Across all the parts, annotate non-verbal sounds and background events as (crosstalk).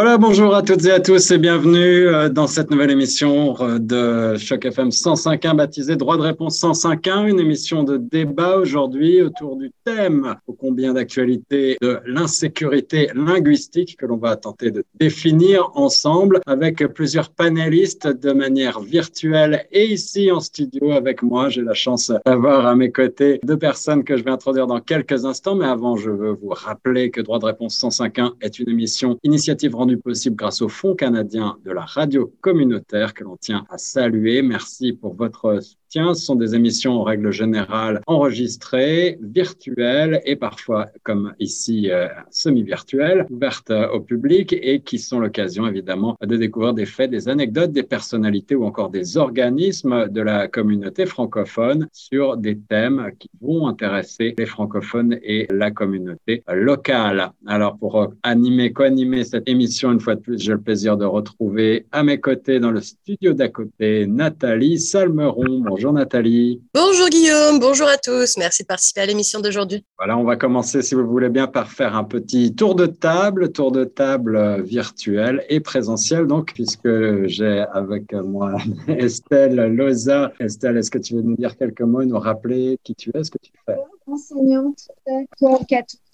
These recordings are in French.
Voilà, bonjour à toutes et à tous et bienvenue euh, dans cette nouvelle émission euh, de Choc FM 105.1 baptisée Droit de réponse 105.1, une émission de débat aujourd'hui autour du thème ô combien d'actualité de l'insécurité linguistique que l'on va tenter de définir ensemble avec plusieurs panélistes de manière virtuelle et ici en studio avec moi. J'ai la chance d'avoir à mes côtés deux personnes que je vais introduire dans quelques instants, mais avant je veux vous rappeler que Droit de réponse 105.1 est une émission initiative possible grâce au Fonds canadien de la radio communautaire que l'on tient à saluer. Merci pour votre Tiens, ce sont des émissions en règle générale enregistrées, virtuelles et parfois, comme ici, euh, semi-virtuelles, ouvertes euh, au public et qui sont l'occasion évidemment de découvrir des faits, des anecdotes, des personnalités ou encore des organismes de la communauté francophone sur des thèmes qui vont intéresser les francophones et la communauté locale. Alors pour animer, co-animer cette émission, une fois de plus, j'ai le plaisir de retrouver à mes côtés dans le studio d'à côté Nathalie Salmeron. Bonjour Nathalie. Bonjour Guillaume, bonjour à tous. Merci de participer à l'émission d'aujourd'hui. Voilà, on va commencer, si vous voulez bien, par faire un petit tour de table, tour de table euh, virtuel et présentiel, donc, puisque j'ai avec moi (laughs) Estelle Loza. Estelle, est-ce que tu veux nous dire quelques mots, nous rappeler qui tu es, ce que tu fais? Enseignante pour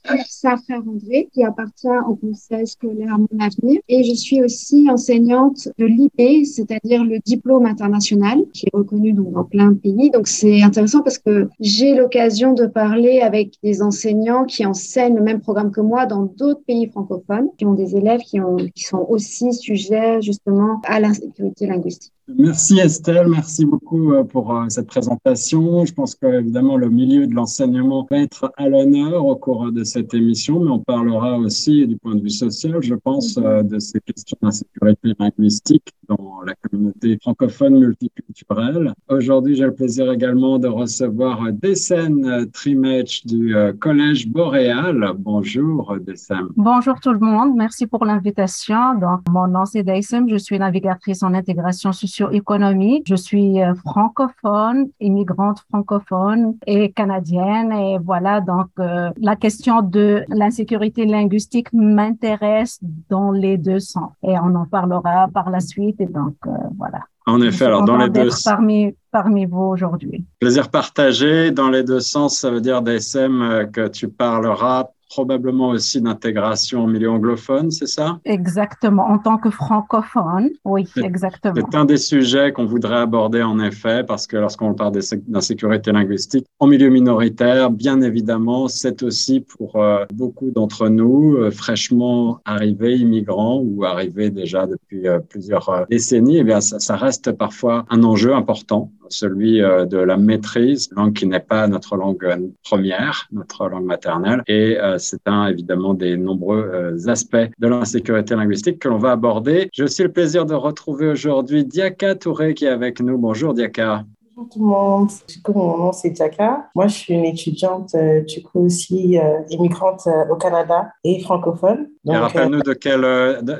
frère André, qui appartient au conseil scolaire Mon Avenir. Et je suis aussi enseignante de l'IP, c'est-à-dire le diplôme international, qui est reconnu dans plein de pays. Donc c'est intéressant parce que j'ai l'occasion de parler avec des enseignants qui enseignent le même programme que moi dans d'autres pays francophones, qui ont des élèves qui, ont, qui sont aussi sujets justement à l'insécurité linguistique. Merci Estelle, merci beaucoup euh, pour euh, cette présentation. Je pense qu'évidemment le milieu de l'enseignement va être à l'honneur au cours de cette émission, mais on parlera aussi du point de vue social, je pense, euh, de ces questions d'insécurité linguistique dans la communauté francophone multiculturelle. Aujourd'hui, j'ai le plaisir également de recevoir Dessène Trimech du Collège Boréal. Bonjour Dessène. Bonjour tout le monde, merci pour l'invitation. Donc, mon nom c'est Dessène, je suis navigatrice en intégration sociale économie Je suis euh, francophone, immigrante francophone et canadienne. Et voilà, donc euh, la question de l'insécurité linguistique m'intéresse dans les deux sens. Et on en parlera par la suite. Et donc, euh, voilà. En effet, alors dans les deux parmi parmi vous aujourd'hui. Plaisir partagé dans les deux sens, ça veut dire DSM que tu parleras probablement aussi d'intégration au milieu anglophone, c'est ça? Exactement, en tant que francophone, oui, exactement. C'est un des sujets qu'on voudrait aborder en effet, parce que lorsqu'on parle d'insécurité linguistique en milieu minoritaire, bien évidemment, c'est aussi pour euh, beaucoup d'entre nous, euh, fraîchement arrivés, immigrants ou arrivés déjà depuis euh, plusieurs décennies, eh bien, ça, ça reste parfois un enjeu important celui euh, de la maîtrise, langue qui n'est pas notre langue première, notre langue maternelle. Et euh, c'est un, évidemment, des nombreux euh, aspects de l'insécurité linguistique que l'on va aborder. J'ai aussi le plaisir de retrouver aujourd'hui Diaka Touré qui est avec nous. Bonjour Diaka. Bonjour tout le monde. Du coup, mon nom c'est Jaka. Moi, je suis une étudiante, euh, du coup aussi euh, immigrante euh, au Canada et francophone. et rappelle-nous de quelle,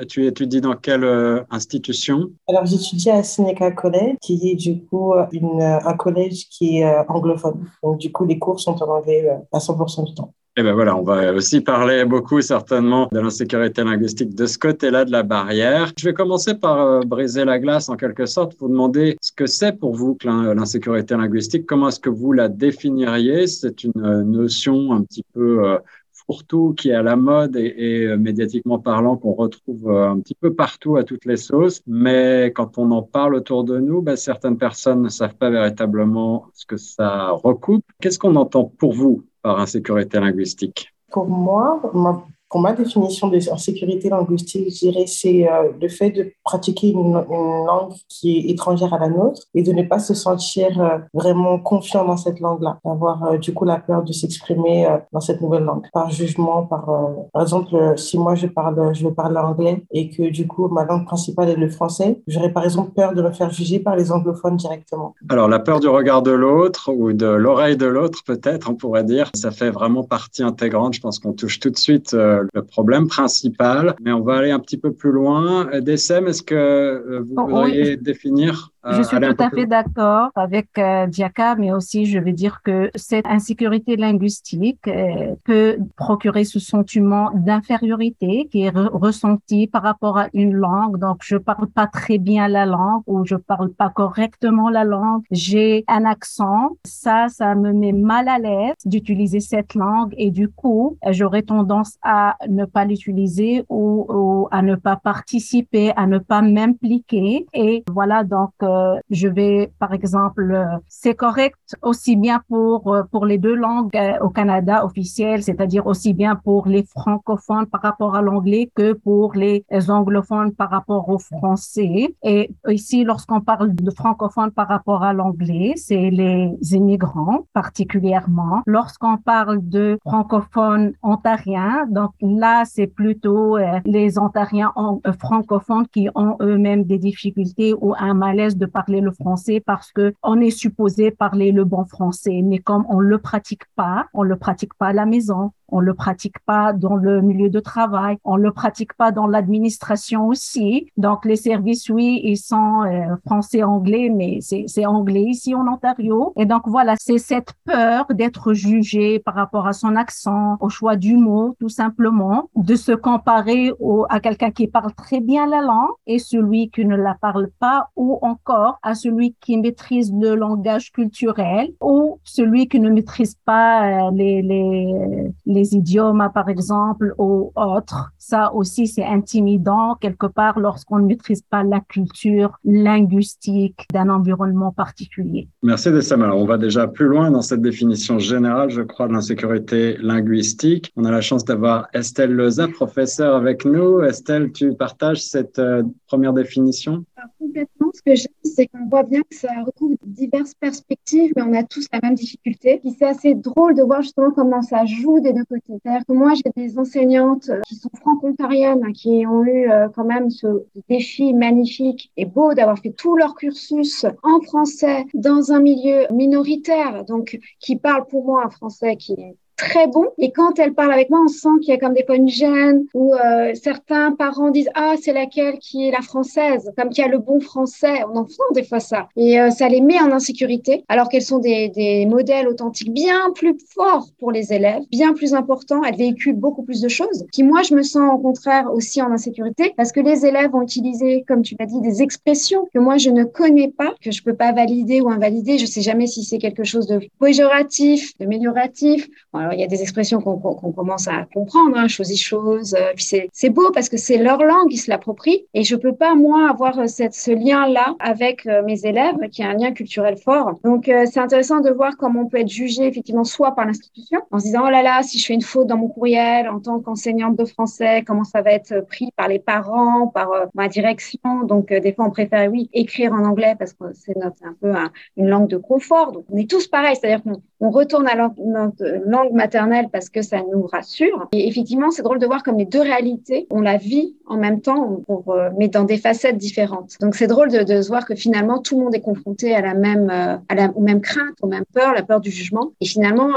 tu étudies dans quelle institution? Alors, j'étudie à Seneca College, qui est du coup une, un collège qui est anglophone. Donc, du coup, les cours sont en anglais à 100% du temps. Eh ben voilà, on va aussi parler beaucoup certainement de l'insécurité linguistique de ce côté-là de la barrière. Je vais commencer par euh, briser la glace en quelque sorte, vous demander ce que c'est pour vous l'insécurité linguistique, comment est-ce que vous la définiriez? C'est une euh, notion un petit peu euh, fourre-tout qui est à la mode et, médiatiquement parlant qu'on retrouve un petit peu partout à toutes les sauces. Mais quand on en parle autour de nous, ben, certaines personnes ne savent pas véritablement ce que ça recoupe. Qu'est-ce qu'on entend pour vous? Par insécurité linguistique Pour ma définition de sécurité linguistique, je dirais c'est euh, le fait de pratiquer une, langue qui est étrangère à la nôtre et de ne pas se sentir euh, vraiment confiant dans cette langue-là, d'avoir euh, du coup la peur de s'exprimer dans cette nouvelle langue, par jugement, par exemple si moi je parle je parle anglais et que du coup ma langue principale est le français, j'aurais par exemple peur de me faire juger par les anglophones directement. Alors la peur du regard de l'autre ou de l'oreille de l'autre peut-être, on pourrait dire, ça fait vraiment partie intégrante. Je pense qu'on touche tout de suite le problème principal, mais on va aller un petit peu plus loin. DSM, est-ce que euh, vous oh, voudriez définir? Je suis tout à fait d'accord avec euh, Diaka, mais aussi je vais dire que cette insécurité linguistique euh, peut procurer ce sentiment d'infériorité qui est ressenti par rapport à une langue. Donc, je parle pas très bien la langue ou je parle pas correctement la langue. J'ai un accent. Ça, ça me met mal à l'aise d'utiliser cette langue et du coup, j'aurais tendance à ne pas l'utiliser ou, ou, à ne pas participer, à ne pas m'impliquer. Et voilà, donc, euh, euh, je vais, par exemple, euh, c'est correct aussi bien pour euh, pour les deux langues au Canada officielles, c'est-à-dire aussi bien pour les francophones par rapport à l'anglais que pour les anglophones par rapport au français. Et ici, lorsqu'on parle de francophones par rapport à l'anglais, c'est les immigrants particulièrement. Lorsqu'on parle de francophones ontariens, donc là, c'est plutôt les ontariens francophones qui ont eux-mêmes des difficultés ou un malaise de parler le français parce que on est supposé parler le bon français, mais comme on le pratique pas, on le pratique pas à la maison, on le pratique pas dans le milieu de travail, on le pratique pas dans l'administration aussi. Donc les services, oui, ils sont euh, français, anglais, mais c'est anglais ici en Ontario. Et donc voilà, c'est cette peur d'être jugé par rapport à son accent, au choix du mot, tout simplement, de se comparer au, à quelqu'un qui parle très bien la langue et celui qui ne la parle pas, ou encore à celui qui maîtrise le langage culturel ou celui qui ne maîtrise pas euh, les, les les idiomes, par exemple, ou autres. Ça aussi, c'est intimidant quelque part lorsqu'on ne maîtrise pas la culture linguistique d'un environnement particulier. Merci Dessam. Alors, on va déjà plus loin dans cette définition générale, je crois, de l'insécurité linguistique. On a la chance d'avoir Estelle Leza, professeure avec nous. Estelle, tu partages cette euh, première définition? Complètement. Ce que j'aime, c'est qu'on voit bien que ça recouvre diverses perspectives, mais on a tous la même difficulté. Puis c'est assez drôle de voir justement comment ça joue des deux côtés. C'est-à-dire que moi, j'ai des enseignantes euh, qui sont franco-ontariennes, hein, qui ont eu euh, quand même ce défi magnifique et beau d'avoir fait tout leur cursus en français dans un milieu minoritaire, donc qui parle pour moi un français qui est très bon. Et quand elle parle avec moi, on sent qu'il y a comme des fois une gêne où euh, certains parents disent ah c'est laquelle qui est la française, comme qui a le bon français. On en sent des fois ça. Et euh, ça les met en insécurité, alors qu'elles sont des, des modèles authentiques bien plus forts pour les élèves, bien plus importants. Elles véhiculent beaucoup plus de choses. Qui moi je me sens au contraire aussi en insécurité parce que les élèves ont utilisé, comme tu l'as dit, des expressions que moi je ne connais pas, que je peux pas valider ou invalider. Je sais jamais si c'est quelque chose de péjoratif, de mélioratif il y a des expressions qu'on commence à comprendre, hein, chose chose. Euh, puis c'est beau parce que c'est leur langue, ils se l'approprient. Et je peux pas, moi, avoir euh, ce lien-là avec euh, mes élèves, qui est un lien culturel fort. Donc, c'est intéressant de voir comment on peut être jugé, effectivement, soit par l'institution, en se disant, oh là là, si je fais une faute dans mon courriel en tant qu'enseignante de français, comment ça va être pris par les parents, par ma direction? Donc, des fois, on préfère, oui, écrire en anglais parce que c'est un peu une langue de confort. Donc, on est tous pareils, c'est-à-dire qu'on on retourne à notre langue maternelle parce que ça nous rassure. Et effectivement, c'est drôle de voir comme les deux réalités, on la vit en même temps, euh, mais dans des facettes différentes. Donc c'est drôle de, de, voir que finalement tout le monde est confronté à la même, euh, à la, aux mêmes craintes, aux mêmes peurs, la peur du jugement. Et finalement,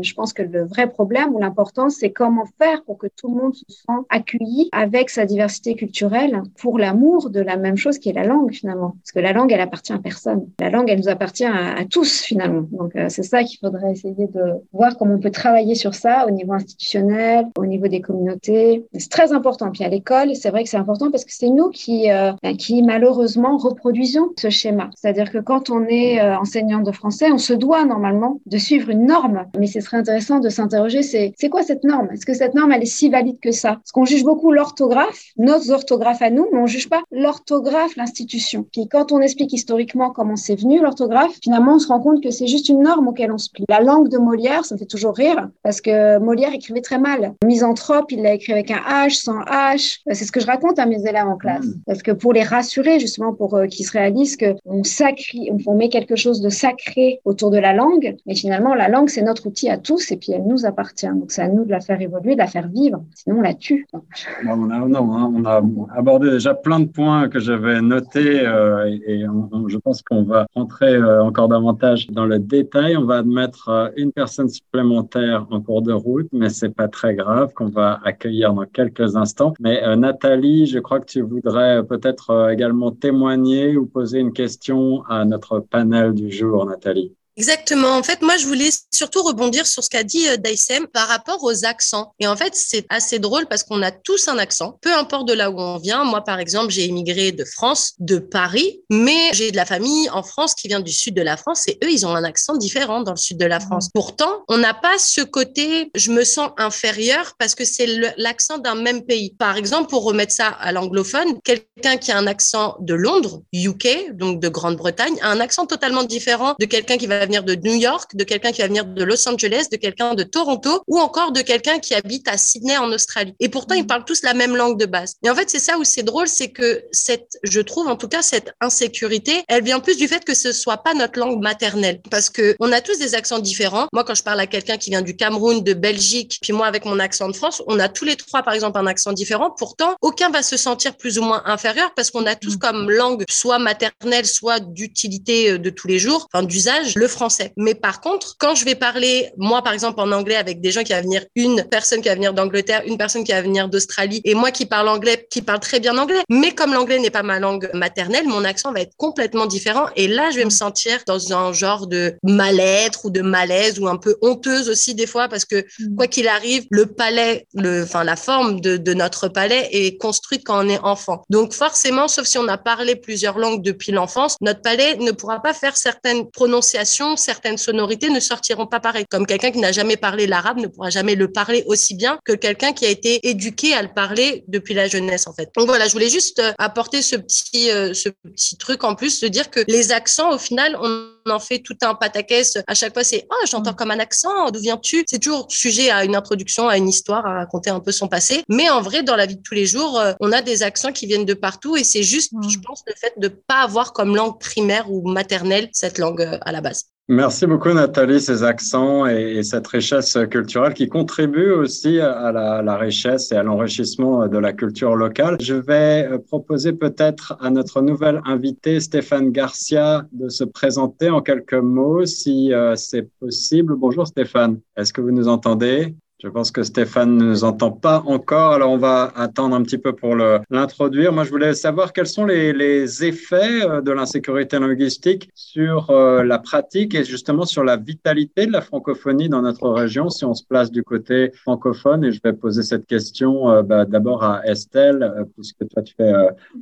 je pense que le vrai problème ou l'important, c'est comment faire pour que tout le monde se sente accueilli avec sa diversité culturelle pour l'amour de la même chose qui est la langue finalement. Parce que la langue, elle appartient à personne. La langue, elle nous appartient à, à tous finalement. Donc euh, c'est ça qu'il faudrait essayer de voir comment on peut travailler sur ça au niveau institutionnel, au niveau des communautés. C'est très important. Puis à l'école, c'est vrai que c'est important parce que c'est nous qui, euh, ben, qui malheureusement reproduisons ce schéma. C'est-à-dire que quand on est euh, enseignant de français, on se doit normalement de suivre une norme. Mais ce serait intéressant de s'interroger, c'est quoi cette norme? Est-ce que cette norme, elle est si valide que ça? Parce qu'on juge beaucoup l'orthographe, nos orthographes à nous, mais on juge pas l'orthographe, l'institution. Puis quand on explique historiquement comment c'est venu l'orthographe, finalement, on se rend compte que c'est juste une norme auquel on se plie. La langue de Molière, ça me fait toujours rire. Parce que Molière écrivait très mal. Misanthrope, il l'a écrit avec un H, sans H. C'est ce que je raconte à mes élèves en classe. Mm. Parce que pour les rassurer, justement, pour euh, qu'ils se réalisent qu'on sacrie, on met quelque chose de sacré autour de la langue, mais finalement, la langue, c'est notre outil à tous, et puis elle nous appartient. Donc, c'est à nous de la faire évoluer, de la faire vivre. Sinon, on la tue. on, a, non, hein, on a abordé déjà plein de points que j'avais notés, euh, et, je pense qu'on va rentrer euh, encore davantage dans le détail. On va admettre une personne supplémentaire en cours de route, mais c'est pas très grave, qu'on va accueillir dans quelques instants. Mais Nathalie, je crois que tu voudrais peut-être également témoigner ou poser une question à notre panel du jour, Nathalie. Exactement. En fait, moi, je voulais surtout rebondir sur ce qu'a dit euh, Daisem par rapport aux accents. Et en fait, c'est assez drôle parce qu'on a tous un accent, peu importe de là où on vient. Moi, par exemple, j'ai immigré de France, de Paris, mais j'ai de la famille en France qui vient du sud de la France et eux, ils ont un accent différent dans le sud de la mmh. France. Pourtant, on n'a pas ce côté, je me sens inférieur parce que c'est l'accent d'un même pays. Par exemple, pour remettre ça à l'anglophone, quelqu'un qui a un accent de Londres, UK, donc de Grande-Bretagne, a un accent totalement différent de quelqu'un qui va venir de New York, de quelqu'un qui va venir de Los Angeles, de quelqu'un de Toronto ou encore de quelqu'un qui habite à Sydney en Australie. Et pourtant, ils mm. parlent tous la même langue de base. Et en fait, c'est ça où c'est drôle, c'est que cette, je trouve en tout cas, cette insécurité, elle vient plus du fait que ce soit pas notre langue maternelle. Parce que on a tous des accents différents. Moi, quand je parle à quelqu'un qui vient du Cameroun, de Belgique, puis moi avec mon accent de France, on a tous les trois, par exemple, un accent différent. Pourtant, aucun va se sentir plus ou moins inférieur parce qu'on a tous mm. comme langue soit maternelle, soit d'utilité euh, de tous les jours, enfin d'usage, le français. Mais par contre, quand je vais parler, moi par exemple en anglais avec des gens qui vont venir, une personne qui va venir d'Angleterre, une personne qui va venir d'Australie, et moi qui parle anglais, qui parle très bien anglais, mais comme l'anglais n'est pas ma langue maternelle, mon accent va être complètement différent. Et là, je vais me sentir dans un genre de mal-être ou de malaise ou un peu honteuse aussi des fois parce que mm. quoi qu'il arrive, le palais, le, enfin la forme de, de notre palais est construite quand on est enfant. Donc forcément, sauf si on a parlé plusieurs langues depuis l'enfance, notre palais ne pourra pas faire certaines prononciations certaines sonorités ne sortiront pas pareil. Comme quelqu'un qui n'a jamais parlé l'arabe ne pourra jamais le parler aussi bien que quelqu'un qui a été éduqué à le parler depuis la jeunesse, en fait. Donc voilà, je voulais juste euh, apporter ce petit, euh, ce petit truc en plus, de dire que les accents, au final, on en fait tout un pataquès. À chaque fois, c'est oh, j'entends mm. comme un accent, d'où viens-tu? C'est toujours sujet à une introduction, à une histoire, à raconter un peu son passé. Mais en vrai, dans la vie de tous les jours, euh, on a des accents qui viennent de partout et c'est juste, mm. je pense, le fait de pas avoir comme langue primaire ou maternelle cette langue à la base. Merci beaucoup Nathalie, ces accents et, cette richesse culturelle qui contribuent aussi à la, richesse et à l'enrichissement de la culture locale. Je vais euh, proposer peut-être à notre nouvelle invité Stéphane Garcia de se présenter en quelques mots si euh, c'est possible. Bonjour Stéphane, est-ce que vous nous entendez? Je pense que Stéphane ne nous entend pas encore, alors on va attendre un petit peu pour l'introduire. Moi, je voulais savoir quels sont les, effets euh, de l'insécurité linguistique sur euh, la pratique et justement sur la vitalité de la francophonie dans notre région, si on se place du côté francophone. Et je vais poser cette question euh, bah, d'abord à Estelle, puisque toi, tu fais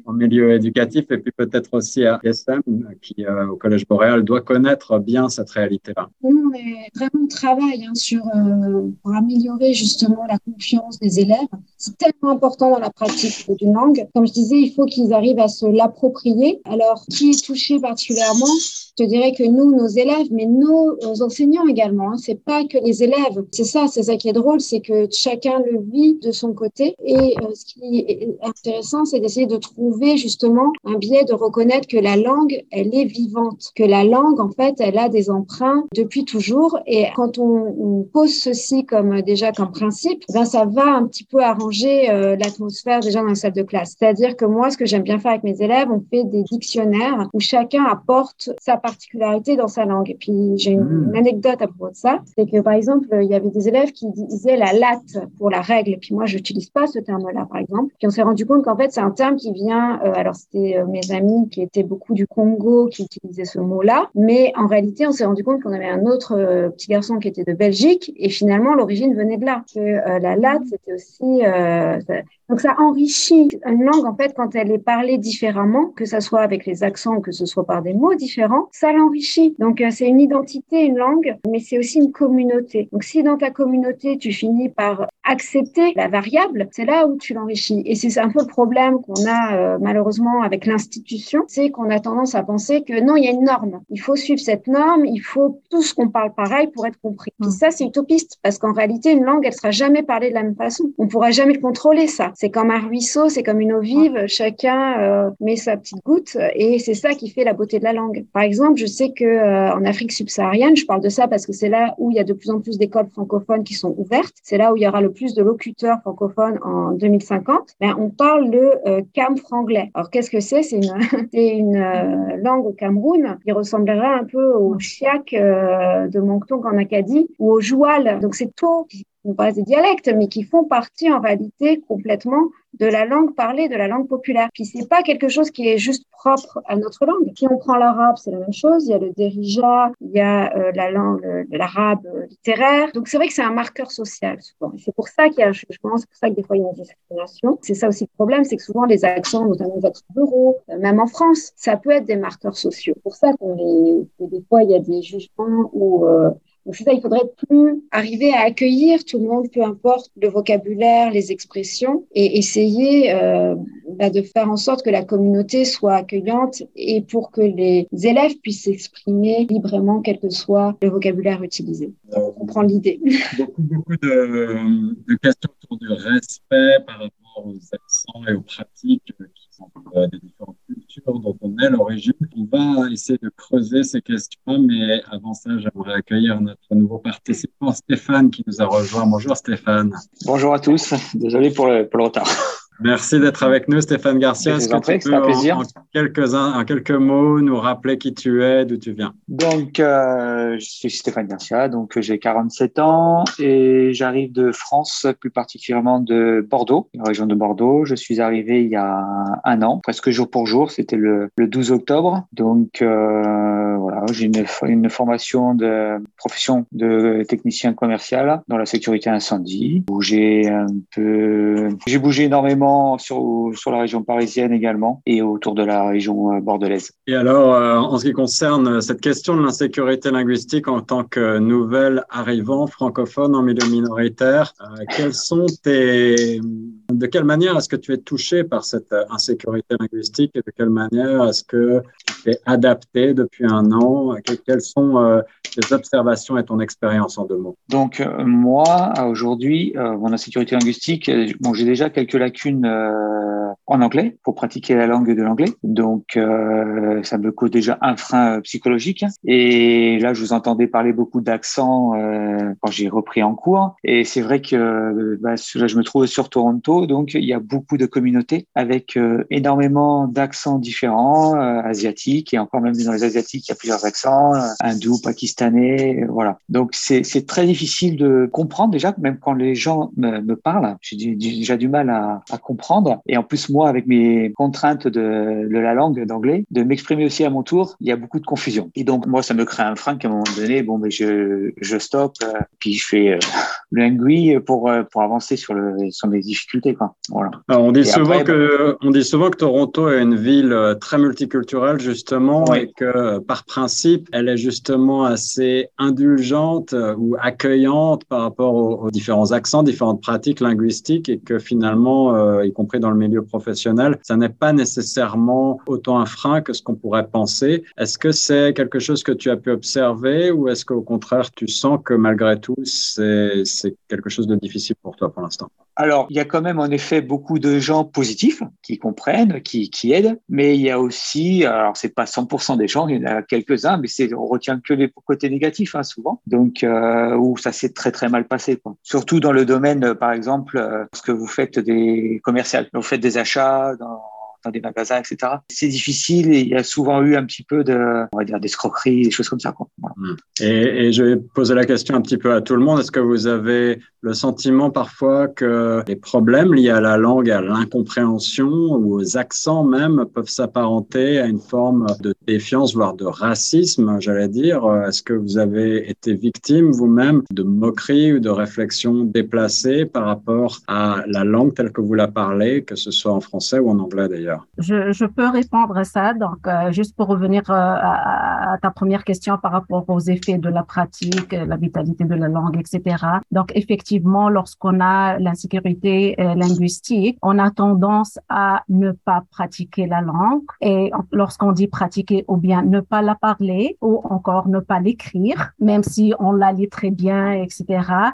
en milieu éducatif, et puis peut-être aussi à SM, qui au Collège Boréal doit connaître bien cette réalité-là. Nous, on est vraiment travail hein, sur, pour améliorer justement la confiance des élèves. C'est tellement important dans la pratique d'une langue. Comme je disais, il faut qu'ils arrivent à se l'approprier. Alors, qui est touché particulièrement je dirais que nous, nos élèves, mais nos, enseignants également, hein, c'est pas que les élèves. C'est ça, c'est ça qui est drôle, c'est que chacun le vit de son côté. Et euh, ce qui est intéressant, c'est d'essayer de trouver justement un biais de reconnaître que la langue, elle est vivante, que la langue, en fait, elle a des emprunts depuis toujours. Et quand on, on pose ceci comme déjà comme principe, ben ça va un petit peu arranger euh, l'atmosphère déjà dans la salle de classe. C'est-à-dire que moi, ce que j'aime bien faire avec mes élèves, on fait des dictionnaires où chacun apporte sa particularité dans sa langue. Et puis, j'ai une, hmm. anecdote à propos de ça. C'est que, par exemple, il y avait des élèves qui disaient la latte pour la règle. Et puis, moi, je n'utilise pas ce terme-là, par exemple. Puis, on s'est rendu compte qu'en fait, c'est un terme qui vient, euh, alors, c'était euh, mes amis qui étaient beaucoup du Congo qui utilisaient ce mot-là. Mais en réalité, on s'est rendu compte qu'on avait un autre petit garçon qui était de Belgique. Et finalement, l'origine venait là. Que la latte, c'était aussi donc ça enrichit une langue en fait quand elle est parlée différemment, que ce soit avec les accents ou que ce soit par des mots différents, ça l'enrichit. Donc c'est une identité, une langue, mais c'est aussi une communauté. Donc si dans ta communauté tu finis par accepter la variable, c'est là où tu l'enrichis. Et c'est un peu le problème qu'on a euh, malheureusement avec l'institution, c'est qu'on a tendance à penser que non, il y a une norme. Il faut suivre cette norme, il faut tous qu'on parle pareil pour être compris. Et ça, c'est utopiste parce qu'en réalité, une langue, elle sera jamais parlée de la même façon. On pourra jamais contrôler ça. C'est comme un ruisseau, c'est comme une eau vive. Chacun euh, met sa petite goutte et c'est ça qui fait la beauté de la langue. Par exemple, je sais que euh, en Afrique subsaharienne, je parle de ça parce que c'est là où il y a de plus en plus d'écoles francophones qui sont ouvertes. C'est là où il y aura le plus de locuteurs francophones en 2050, ben, on parle le euh, cam franglais. Alors, qu'est-ce que c'est? C'est une, (laughs) une euh, langue au Cameroun qui ressemblerait un peu au chiac de Moncton en Acadie ou au joual. Donc, c'est tout non pas des dialectes, mais qui font partie en réalité complètement de la langue parlée, de la langue populaire. Puis c'est pas quelque chose qui est juste propre à notre langue. Si on prend l'arabe, c'est la même chose. Il y a le derija, il y a euh, la langue, l'arabe littéraire. Donc c'est vrai que c'est un marqueur social souvent. C'est pour ça qu'il y a, je pense, pour ça que des fois il y a une discrimination. C'est ça aussi le problème, c'est que souvent les accents, notamment les accents bureaux, euh, même en France, ça peut être des marqueurs sociaux. Pour ça qu'on que des fois il y a des jugements où euh, donc c'est ça, il faudrait plus arriver à accueillir tout le monde, peu importe le vocabulaire, les expressions, et essayer euh, bah, de faire en sorte que la communauté soit accueillante et pour que les élèves puissent s'exprimer librement, quel que soit le vocabulaire utilisé. On comprend l'idée. (laughs) Beaucoup, beaucoup de, de questions autour du respect par rapport aux accents et aux pratiques qui sont euh, des différentes dont on est l'origine. On va essayer de creuser ces questions, mais avant ça, j'aimerais accueillir notre nouveau participant, Stéphane, qui nous a rejoint. Bonjour Stéphane. Bonjour à tous. Désolé pour le retard. Merci d'être avec nous, Stéphane Garcia. Est-ce que tu peux, un plaisir. En, quelques, en quelques mots, nous rappeler qui tu es, d'où tu viens? Donc, euh, je suis Stéphane Garcia, donc j'ai 47 ans et j'arrive de France, plus particulièrement de Bordeaux, la région de Bordeaux. Je suis arrivé il y a un an, presque jour pour jour. C'était le, le 12 octobre. Donc, euh, voilà, j'ai une, une formation de profession de technicien commercial dans la sécurité incendie, où j'ai un peu, j'ai bougé énormément sur, sur la région parisienne également et autour de la région euh, bordelaise. Et alors, euh, en ce qui concerne cette question de l'insécurité linguistique en tant que nouvel arrivant francophone en milieu minoritaire, euh, quels sont tes... de quelle manière est-ce que tu es touché par cette insécurité linguistique et de quelle manière est-ce que tu es adapté depuis un an? Quelles sont tes observations et ton expérience en deux mots? Donc, moi, aujourd'hui, mon insécurité linguistique, bon, j'ai déjà quelques lacunes euh, en anglais pour pratiquer la langue de l'anglais. Donc, euh, ça me cause déjà un frein psychologique. Et là, je vous entendais parler beaucoup d'accent euh, quand j'ai repris en cours. Et c'est vrai que bah, là, je me trouve sur Toronto, donc il y a beaucoup de communautés avec énormément d'accents différents, asiatiques, et encore même dans les asiatiques, il y a plusieurs accents, hindous, pakistanais, voilà. Donc, c'est très difficile de comprendre déjà, même quand les gens me, me parlent, j'ai déjà du mal à, à comprendre. Et en plus, moi, avec mes contraintes de, de la langue d'anglais, de m'exprimer aussi à mon tour, il y a beaucoup de confusion. Et donc, moi, ça me crée un frein qu'à un moment donné, bon, mais je, je stoppe, euh, puis je fais euh, pour, euh, pour avancer sur, le, sur mes difficultés. Quoi. Voilà. on, dit souvent que, on dit souvent que Toronto est une ville euh, très multiculturelle, justement, et que par principe, elle est justement assez indulgente ou accueillante par rapport aux, aux différents accents, différentes pratiques linguistiques, et que finalement, euh, y compris dans le milieu professionnel, ça n'est pas nécessairement autant un frein que ce qu'on pourrait penser. Est-ce que c'est quelque chose que tu as pu observer ou est-ce qu'au contraire, tu sens que malgré tout, c'est quelque chose de difficile pour toi pour l'instant? Alors, il y a quand même en effet beaucoup de gens positifs qui comprennent, qui, qui aident, mais il y a aussi, alors c'est pas 100% des gens, il y en a quelques-uns, mais c'est on retient que les côtés négatifs hein, souvent, donc euh, où ça s'est très très mal passé. Quoi. Surtout dans le domaine, par exemple, euh, ce que vous faites des commerciales, vous faites des achats dans dans des magasins, etc. C'est difficile et il y a souvent eu un petit peu de, on va dire, d'escroquerie, des choses comme ça. Mmh. Et, et, je vais poser la question un petit peu à tout le monde. Est-ce que vous avez le sentiment parfois que les problèmes liés à la langue, à l'incompréhension ou aux accents même peuvent s'apparenter à une forme de défiance, voire de racisme, j'allais dire? Est-ce que vous avez été victime vous-même de moqueries ou de réflexions déplacées par rapport à la langue telle que vous la parlez, que ce soit en français ou en anglais d'ailleurs? Je, je, peux répondre à ça. Donc, euh, juste pour revenir euh, à, à, ta première question par rapport aux effets de la pratique, la vitalité de la langue, etc. Donc, effectivement, lorsqu'on a l'insécurité euh, linguistique, on a tendance à ne pas pratiquer la langue. Et lorsqu'on dit pratiquer ou bien ne pas la parler ou encore ne pas l'écrire, même si on la lit très bien, etc.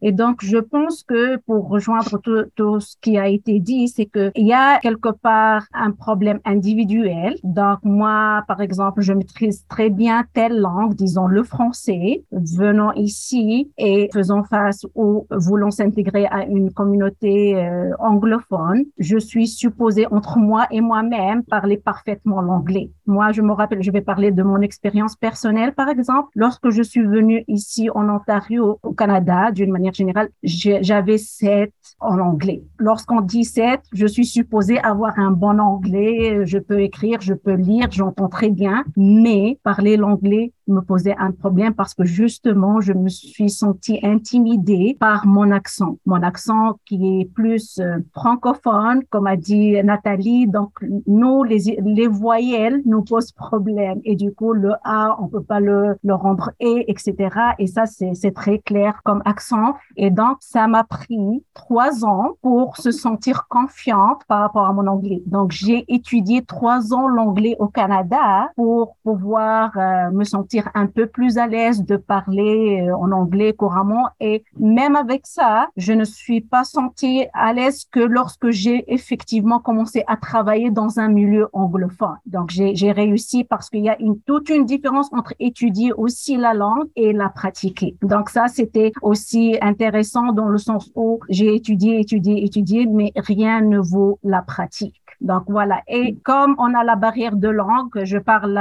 Et donc, je pense que pour rejoindre tout, tout ce qui a été dit, c'est qu'il y a quelque part un problème individuel. Donc, moi, par exemple, je maîtrise très bien telle langue, disons le français. Venons ici et faisons face ou voulons s'intégrer à une communauté euh, anglophone. Je suis supposée, entre moi et moi-même, parler parfaitement l'anglais. Moi, je me rappelle, je vais parler de mon expérience personnelle, par exemple. Lorsque je suis venue ici en Ontario, au Canada, d'une manière générale, j'avais sept en anglais. Lorsqu'on dit sept, je suis supposée avoir un bon anglais. Je peux écrire, je peux lire, j'entends très bien, mais parler l'anglais me posait un problème parce que justement, je me suis sentie intimidée par mon accent. Mon accent qui est plus euh, francophone, comme a dit Nathalie. Donc, nous, les, les voyelles nous posent problème. Et du coup, le A, on peut pas le, le rendre E, etc. Et ça, c'est très clair comme accent. Et donc, ça m'a pris trois ans pour se sentir confiante par rapport à mon anglais. Donc, j'ai étudié trois ans l'anglais au Canada pour pouvoir euh, me sentir un peu plus à l'aise de parler euh, en anglais couramment. Et même avec ça, je ne suis pas sentie à l'aise que lorsque j'ai effectivement commencé à travailler dans un milieu anglophone. Donc, j'ai réussi parce qu'il y a une, toute une différence entre étudier aussi la langue et la pratiquer. Donc, ça, c'était aussi intéressant dans le sens où j'ai étudié, étudié, étudié, mais rien ne vaut la pratique. Donc voilà. Et comme on a la barrière de langue, je parle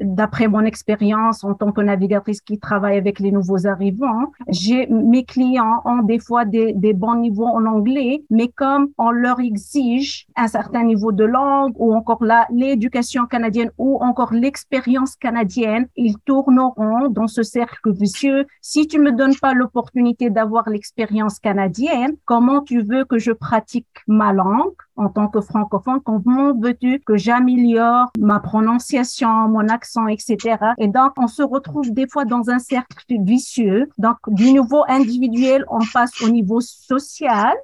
d'après mon expérience en tant que navigatrice qui travaille avec les nouveaux arrivants, j'ai mes clients ont des fois des, des bons niveaux en anglais, mais comme on leur exige un certain niveau de langue ou encore là l'éducation canadienne ou encore l'expérience canadienne, ils tourneront dans ce cercle vicieux. Si tu me donnes pas l'opportunité d'avoir l'expérience canadienne, comment tu veux que je pratique ma langue? En tant que francophone, comment veux-tu que j'améliore ma prononciation, mon accent, etc. Et donc, on se retrouve des fois dans un cercle vicieux. Donc, du niveau individuel, on passe au niveau social.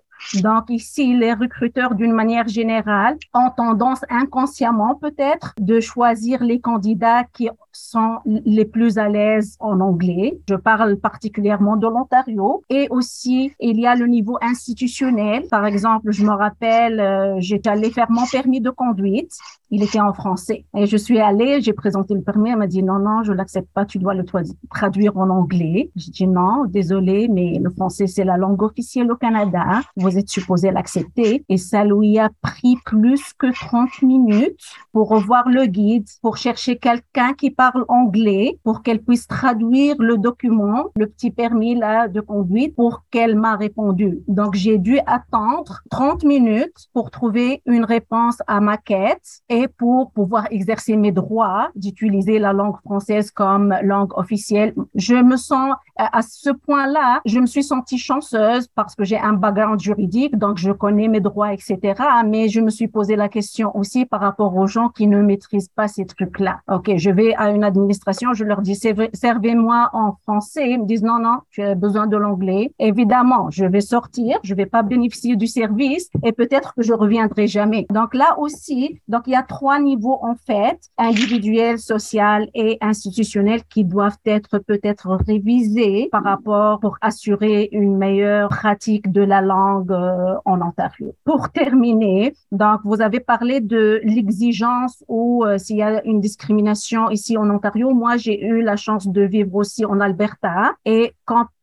Donc ici, les recruteurs, d'une manière générale, ont tendance inconsciemment peut-être de choisir les candidats qui sont les plus à l'aise en anglais. Je parle particulièrement de l'Ontario. Et aussi, il y a le niveau institutionnel. Par exemple, je me rappelle, euh, j'étais allée faire mon permis de conduite. Il était en français. Et je suis allée, j'ai présenté le permis. Elle m'a dit, non, non, je l'accepte pas. Tu dois le traduire en anglais. J'ai dit, non, désolé, mais le français, c'est la langue officielle au Canada. Vous êtes supposé l'accepter. Et ça lui a pris plus que 30 minutes pour revoir le guide, pour chercher quelqu'un qui parle anglais pour qu'elle puisse traduire le document, le petit permis là de conduite pour qu'elle m'a répondu. Donc j'ai dû attendre 30 minutes pour trouver une réponse à ma quête et pour pouvoir exercer mes droits d'utiliser la langue française comme langue officielle. Je me sens à ce point-là, je me suis sentie chanceuse parce que j'ai un background juridique, donc je connais mes droits, etc. Mais je me suis posé la question aussi par rapport aux gens qui ne maîtrisent pas ces trucs-là. Ok, je vais à une administration, je leur dis servez-moi en français. Ils me disent non, non, tu as besoin de l'anglais. Évidemment, je vais sortir, je vais pas bénéficier du service et peut-être que je reviendrai jamais. Donc là aussi, donc il y a trois niveaux en fait, individuel, social et institutionnel qui doivent être peut-être révisés par rapport pour assurer une meilleure pratique de la langue euh, en Ontario. Pour terminer, donc vous avez parlé de l'exigence ou euh, s'il y a une discrimination ici en Ontario. Moi, j'ai eu la chance de vivre aussi en Alberta et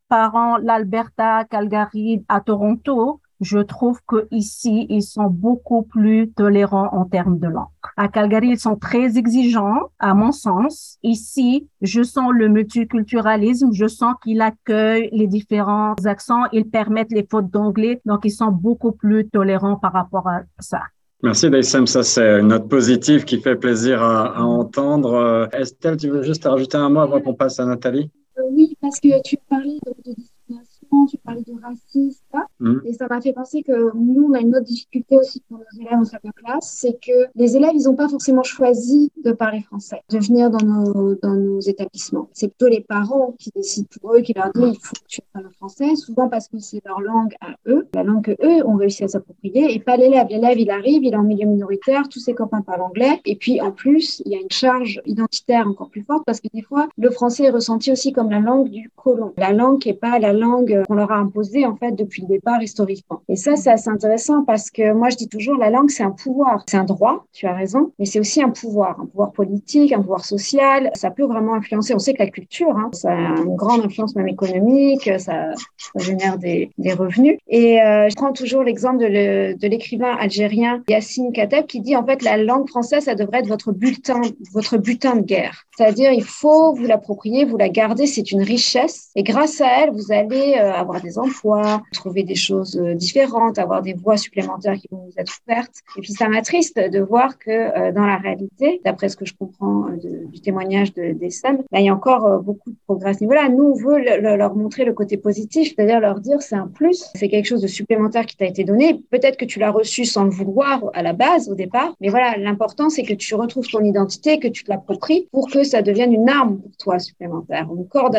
parents l'Alberta, Calgary, à Toronto, je trouve que ici ils sont beaucoup plus tolérants en termes de langue. À Calgary, ils sont très exigeants, à mon sens. Ici, je sens le multiculturalisme, je sens qu'ils accueillent les différents accents, ils permettent les fautes d'anglais, donc ils sont beaucoup plus tolérants par rapport à ça. Merci Daïsem, ça c'est une note positive qui fait plaisir à, entendre. Euh, Estelle, tu veux juste rajouter un mot avant qu'on passe à Nathalie? Euh, Oui, parce que tu parlais de, tu parlais de racisme, mmh. et ça m'a fait penser que nous, on a une autre difficulté aussi pour nos élèves en salle de classe, c'est que les élèves, ils n'ont pas forcément choisi de parler français, de venir dans nos, dans nos établissements. C'est plutôt les parents qui décident pour eux, qui leur disent il faut que tu parles français, souvent parce que c'est leur langue à eux, la langue que eux ont réussi à s'approprier, et pas l'élève. L'élève, il arrive, il est en milieu minoritaire, tous ses copains parlent anglais, et puis en plus, il y a une charge identitaire encore plus forte parce que des fois, le français est ressenti aussi comme la langue du colon, la langue qui n'est pas la langue qu'on leur a imposé en fait depuis le départ historiquement. Et ça, c'est assez intéressant parce que moi, je dis toujours, la langue, c'est un pouvoir, c'est un droit, tu as raison, mais c'est aussi un pouvoir, un pouvoir politique, un pouvoir social. Ça peut vraiment influencer. On sait que la culture, hein, ça a une grande influence même économique, ça, génère des, des, revenus. Et euh, je prends toujours l'exemple de l'écrivain algérien Yassine Kateb qui dit en fait la langue française, ça devrait être votre bulletin, votre butin de guerre. C'est-à-dire, il faut vous l'approprier, vous la garder, c'est une richesse. Et grâce à elle, vous allez euh, avoir des emplois, trouver des choses euh, différentes, avoir des voies supplémentaires qui vont vous être ouvertes. Et puis ça m'attriste de voir que euh, dans la réalité, d'après ce que je comprends du témoignage de, des SAM, bah, il y a encore beaucoup de progrès à ce niveau-là. Nous, on veut leur montrer le côté positif, c'est-à-dire leur dire c'est un plus, c'est quelque chose de supplémentaire qui t'a été donné. Peut-être que tu l'as reçu sans le vouloir à la base, au départ, mais voilà, l'important c'est que tu retrouves ton identité, que tu te l'appropries pour que ça devienne une arme pour toi supplémentaire, une corde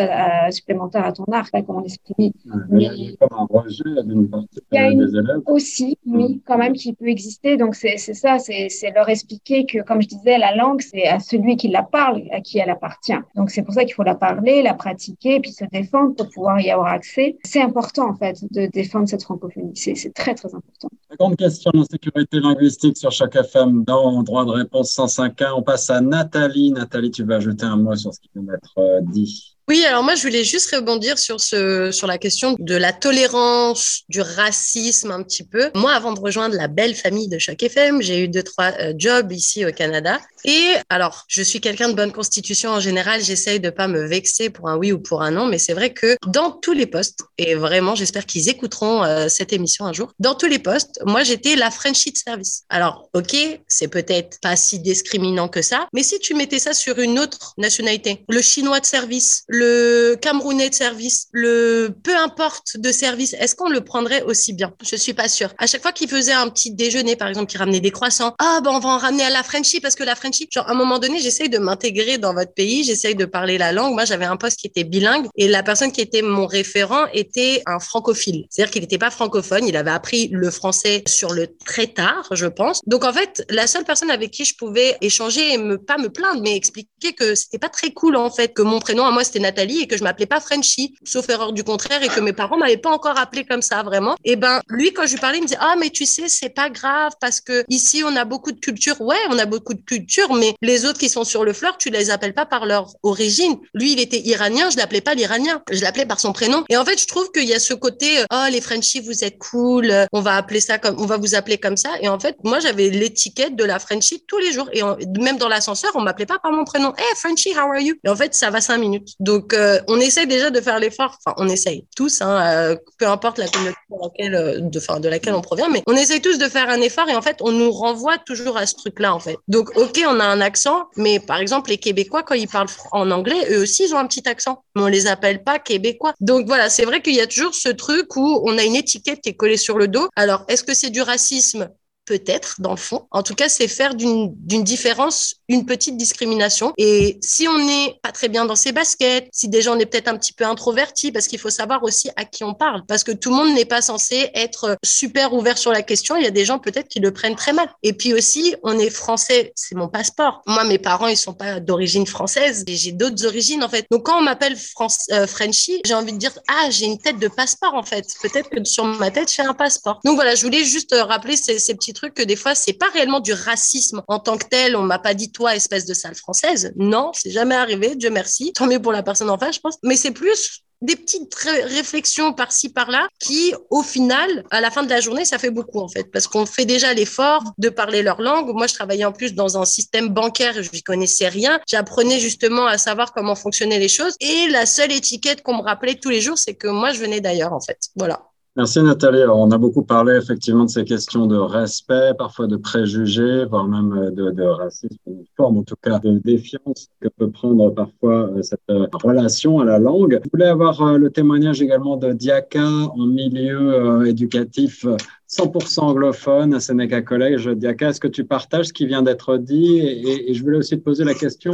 supplémentaire à ton arc, là, comment l'exprimer. Il y a comme un rejet d'une partie des élèves. Aussi, oui, quand même, qui peut exister. Donc, c'est ça, c'est leur expliquer que, comme je disais, la langue, c'est à celui qui la parle, à qui elle appartient. Donc, c'est pour ça qu'il faut la parler, la pratiquer, puis se défendre pour pouvoir y avoir accès. C'est important, en fait, de défendre cette francophonie. C'est très, très important. La grande question en sécurité linguistique sur chaque FM dans droit de réponse 105.1. On passe à Nathalie. Nathalie, tu vas ajouter un mot sur ce qui vient d'être euh, dit. Oui, alors moi, je voulais juste rebondir sur, ce, sur la question de la tolérance, du racisme un petit peu. Moi, avant de rejoindre la belle famille de chaque FM, j'ai eu deux, trois euh, jobs ici au Canada. Et alors, je suis quelqu'un de bonne constitution en général. J'essaye de pas me vexer pour un oui ou pour un non. Mais c'est vrai que dans tous les postes, et vraiment, j'espère qu'ils écouteront euh, cette émission un jour, dans tous les postes, moi, j'étais la Frenchie de service. Alors, OK, c'est peut-être pas si discriminant que ça. Mais si tu mettais ça sur une autre nationalité, le chinois de service, le Camerounais de service, le peu importe de service, est-ce qu'on le prendrait aussi bien? Je suis pas sûre. À chaque fois qu'il faisait un petit déjeuner, par exemple, qu'il ramenait des croissants, ah ben on va en ramener à la Frenchie parce que la Frenchie, genre à un moment donné, j'essaye de m'intégrer dans votre pays, j'essaye de parler la langue. Moi, j'avais un poste qui était bilingue et la personne qui était mon référent était un francophile, c'est-à-dire qu'il n'était pas francophone, il avait appris le français sur le très tard, je pense. Donc en fait, la seule personne avec qui je pouvais échanger et me pas me plaindre, mais expliquer que c'était pas très cool en fait, que mon prénom à moi c'était Et que je m'appelais pas Frenchy, sauf erreur du contraire, et que mes parents m'avaient pas encore appelé comme ça vraiment. Et ben lui, quand je lui parlais, il me disait ah mais tu sais c'est pas grave parce que ici on a beaucoup de culture. Ouais, on a beaucoup de culture, mais les autres qui sont sur le fleur, tu les appelles pas par leur origine. Lui, il était iranien, je l'appelais pas l'iranien, je l'appelais par son prénom. Et en fait, je trouve qu'il y a ce côté oh les Frenchies vous êtes cool, on va appeler ça comme on va vous appeler comme ça. Et en fait, moi j'avais l'étiquette de la Frenchie tous les jours et même dans l'ascenseur, on m'appelait pas par mon prénom. Hey Frenchie, how are you? Et en fait, ça va cinq minutes. Donc euh, on essaie déjà de faire l'effort. Enfin, on essaye tous, hein, euh, peu importe la communauté laquelle, euh, de, de laquelle on provient, mais on essaye tous de faire un effort et en fait, on nous renvoie toujours à ce truc-là, en fait. Donc, ok, on a un accent, mais par exemple, les Québécois, quand ils parlent en anglais, eux aussi, ils ont un petit accent, mais on les appelle pas Québécois. Donc voilà, c'est vrai qu'il y a toujours ce truc où on a une étiquette qui est collée sur le dos. Alors, est-ce que c'est du racisme? Peut-être dans le fond. En tout cas, c'est faire d'une différence une petite discrimination. Et si on n'est pas très bien dans ses baskets, si déjà on est peut-être un petit peu introverti, parce qu'il faut savoir aussi à qui on parle, parce que tout le monde n'est pas censé être super ouvert sur la question. Il y a des gens peut-être qui le prennent très mal. Et puis aussi, on est français, c'est mon passeport. Moi, mes parents, ils sont pas d'origine française j'ai d'autres origines en fait. Donc quand on m'appelle France, euh, Frenchie, j'ai envie de dire ah j'ai une tête de passeport en fait. Peut-être que sur ma tête j'ai un passeport. Donc voilà, je voulais juste euh, rappeler ces, petits truc que des fois, c'est pas réellement du racisme en tant que tel. On m'a pas dit toi, espèce de sale française. Non, c'est jamais arrivé, Dieu merci. Tant mieux pour la personne en face, je pense. Mais c'est plus des petites réflexions par-ci, par-là qui, au final, à la fin de la journée, ça fait beaucoup en fait, parce qu'on fait déjà l'effort de parler leur langue. Moi, je travaillais en plus dans un système bancaire, je n'y connaissais rien. J'apprenais justement à savoir comment fonctionnaient les choses. Et la seule étiquette qu'on me rappelait tous les jours, c'est que moi, je venais d'ailleurs en fait. Voilà. Merci Nathalie. on a beaucoup parlé effectivement de ces questions de respect, parfois de préjugés, voire même euh, de, racisme, une forme en tout cas de défiance que peut prendre parfois euh, cette euh, relation à la langue. Je voulais avoir le témoignage également de Diaka en milieu éducatif 100% anglophone à Sénéca Collège. Diaka, est-ce que tu partages ce qui vient d'être dit? Et, je voulais aussi te poser la question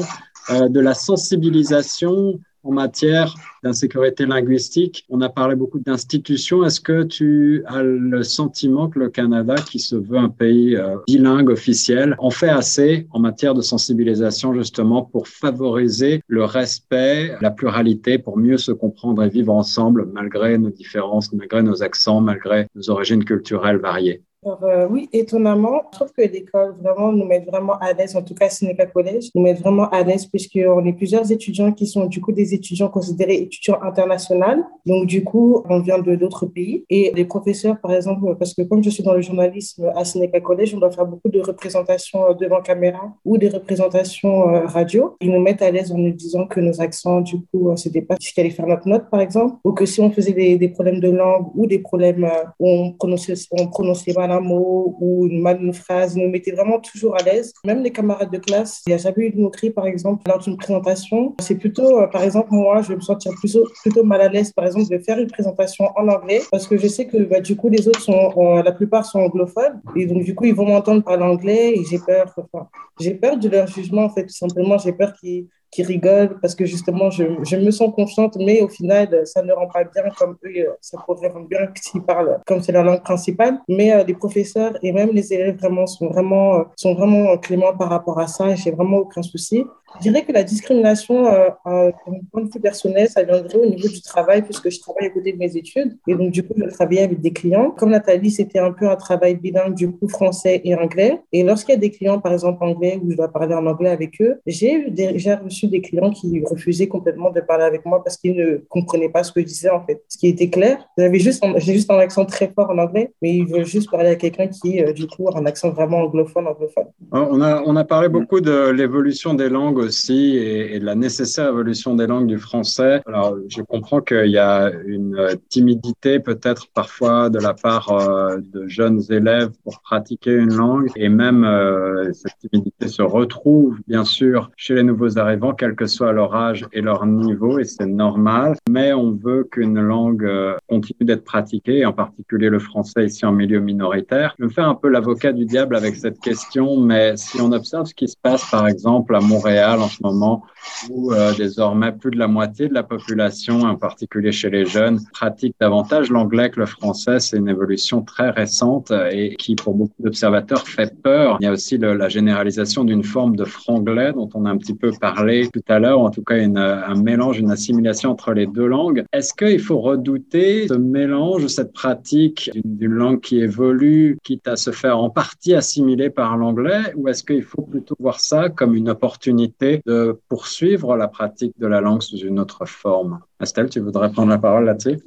de la sensibilisation en matière d'insécurité linguistique. On a parlé beaucoup d'institutions. Est-ce que tu as le sentiment que le Canada, qui se veut un pays euh, bilingue officiel, en fait assez en matière de sensibilisation justement pour favoriser le respect, la pluralité, pour mieux se comprendre et vivre ensemble malgré nos différences, malgré nos accents, malgré nos origines culturelles variées? Alors, euh, oui, étonnamment, je trouve que l'école vraiment nous met vraiment à l'aise, en tout cas Sénéca Collège, nous met vraiment à l'aise puisqu'on est plusieurs étudiants qui sont du coup des étudiants considérés étudiants internationaux. Donc du coup, on vient de d'autres pays. Et les professeurs, par exemple, parce que comme je suis dans le journalisme à Sénéca Collège, on doit faire beaucoup de représentations euh, devant caméra ou des représentations euh, radio. Ils nous mettent à l'aise en nous disant que nos accents, du coup, c'était pas ce qu'il allait faire notre note, par exemple, ou que si on faisait des, des problèmes de langue ou des problèmes où on prononçait, on prononçait mal un mot ou une mal une phrase, nous mettait vraiment toujours à l'aise. Même les camarades de classe, il n'y a jamais eu de moquerie, par exemple, lors d'une présentation. C'est plutôt, euh, par exemple, moi, je vais me sentir plutôt, plutôt mal à l'aise, par exemple, de faire une présentation en anglais parce que je sais que bah, du coup, les autres sont, la plupart sont anglophones et donc du coup, ils vont m'entendre parler anglais et j'ai peur, enfin, j'ai peur de leur jugement, en fait, tout simplement. J'ai peur qu'ils qui rigolent parce que justement, je, je, me sens confiante, mais au final, ça ne rend pas bien comme eux, ça pourrait rendre bien s'ils parlent comme c'est la langue principale. Mais euh, les professeurs et même les élèves vraiment sont vraiment, euh, sont vraiment cléments par rapport à ça et j'ai vraiment aucun souci. Je dirais que la discrimination, euh, euh, point de vue personnel, ça viendrait au niveau du travail, puisque je travaille à côté de mes études. Et donc, du coup, je travaillais avec des clients. Comme Nathalie, c'était un peu un travail bilingue, du coup, français et anglais. Et lorsqu'il y a des clients, par exemple, anglais, où je dois parler en anglais avec eux, j'ai déjà reçu des clients qui refusaient complètement de parler avec moi parce qu'ils ne comprenaient pas ce que je disais, en fait. Ce qui était clair, j'avais juste, j'ai juste un accent très fort en anglais, mais ils veulent juste parler à quelqu'un qui, euh, du coup, a un accent vraiment anglophone, anglophone. On a, on a parlé beaucoup de l'évolution des langues aussi et, de la nécessaire évolution des langues du français. Alors, je comprends qu'il y a une timidité peut-être parfois de la part euh, de jeunes élèves pour pratiquer une langue et même euh, cette timidité se retrouve bien sûr chez les nouveaux arrivants, quel que soit leur âge et leur niveau et c'est normal. Mais on veut qu'une langue euh, continue d'être pratiquée, en particulier le français ici en milieu minoritaire. Je me fais un peu l'avocat du diable avec cette question, mais si on observe ce qui se passe par exemple à Montréal en ce moment, où euh, désormais plus de la moitié de la population, en particulier chez les jeunes, pratique davantage l'anglais que le français. C'est une évolution très récente et qui, pour beaucoup d'observateurs, fait peur. Il y a aussi la généralisation d'une forme de franglais dont on a un petit peu parlé tout à l'heure, en tout cas une, un mélange, une assimilation entre les deux langues. Est-ce qu'il faut redouter ce mélange, cette pratique d'une langue qui évolue, quitte à se faire en partie assimiler par l'anglais, ou est-ce qu'il faut plutôt voir ça comme une opportunité de poursuivre la pratique de la langue sous une autre forme. Estelle, tu voudrais prendre la parole là-dessus?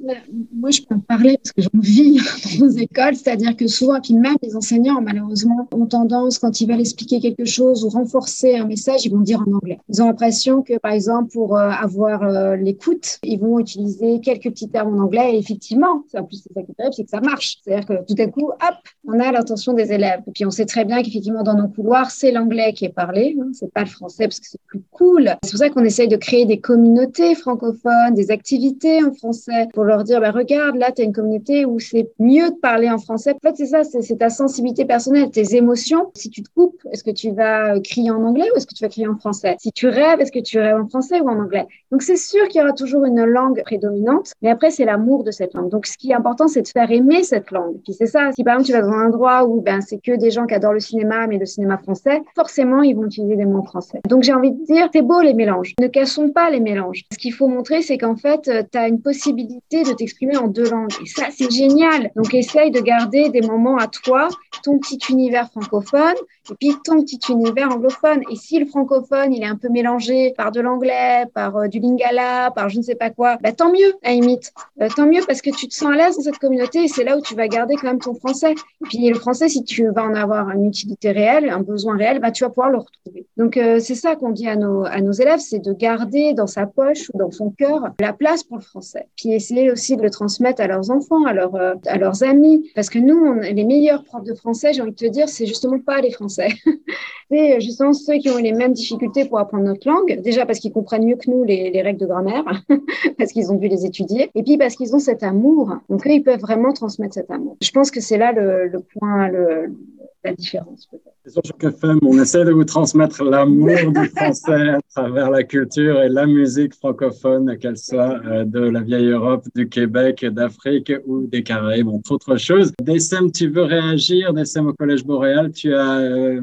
Moi, je peux en parler parce que j'en vis (laughs) dans nos écoles, c'est-à-dire que souvent, puis même les enseignants, malheureusement, ont tendance, quand ils veulent expliquer quelque chose ou renforcer un message, ils vont dire en anglais. Ils ont l'impression que, par exemple, pour euh, avoir euh, l'écoute, ils vont utiliser quelques petits termes en anglais et effectivement, en plus, c'est ça qui est terrible, c'est que ça marche. C'est-à-dire que tout d'un coup, hop, on a l'intention des élèves. Et puis, on sait très bien qu'effectivement, dans nos couloirs, c'est l'anglais qui est parlé, hein, c'est pas le français parce que c'est plus cool. C'est pour ça qu'on essaye de créer des communautés francophones, des activités en français pour leur dire, bah, regarde, là, tu as une communauté où c'est mieux de parler en français. En fait, c'est ça, c'est ta sensibilité personnelle, tes émotions. Si tu te coupes, est-ce que tu vas crier en anglais ou est-ce que tu vas crier en français? Si tu rêves, est-ce que tu rêves en français ou en anglais? Donc, c'est sûr qu'il y aura toujours une langue prédominante, mais après, c'est l'amour de cette langue. Donc, ce qui est important, c'est de faire aimer cette langue. Puis c'est ça, si par exemple, tu vas dans un endroit où ben, c'est que des gens qui adorent le cinéma, mais le cinéma français, forcément, ils vont utiliser des mots français. Donc, j'ai envie de dire, c'est beau les mélanges. Ne cassons pas les mélanges. Ce qu'il faut montrer, c'est qu'en en fait, tu as une possibilité de t'exprimer en deux langues. Et ça, c'est génial. Donc, essaye de garder des moments à toi, ton petit univers francophone, et puis ton petit univers anglophone. Et si le francophone, il est un peu mélangé par de l'anglais, par euh, du lingala, par je ne sais pas quoi, bah, tant mieux, à imite. Euh, tant mieux parce que tu te sens à l'aise dans cette communauté et c'est là où tu vas garder quand même ton français. Et puis le français, si tu vas en avoir une utilité réelle, un besoin réel, bah, tu vas pouvoir le retrouver. Donc euh, c'est ça qu'on dit à nos, à nos élèves, c'est de garder dans sa poche ou dans son cœur la place pour le français. Puis essayer aussi de le transmettre à leurs enfants, à, leurs leurs amis. Parce que nous, les meilleurs profs de français, j'ai envie de te dire, c'est justement pas les Français (laughs) c'est euh, justement ceux qui ont les mêmes difficultés pour apprendre notre langue. Déjà parce qu'ils comprennent mieux que nous les, règles de grammaire, (laughs) parce qu'ils ont dû les étudier, et puis parce qu'ils ont cet amour. Donc eux, ils peuvent vraiment transmettre cet amour. Je pense que c'est là le, point, différence. Sur Choc FM, on essaie de vous transmettre l'amour du français à travers la culture et la musique francophone, qu'elle soit euh, de la vieille Europe, du Québec, d'Afrique ou des Caraïbes, entre autres choses. Dessem, tu veux réagir? Dessem au Collège Boréal, tu as euh,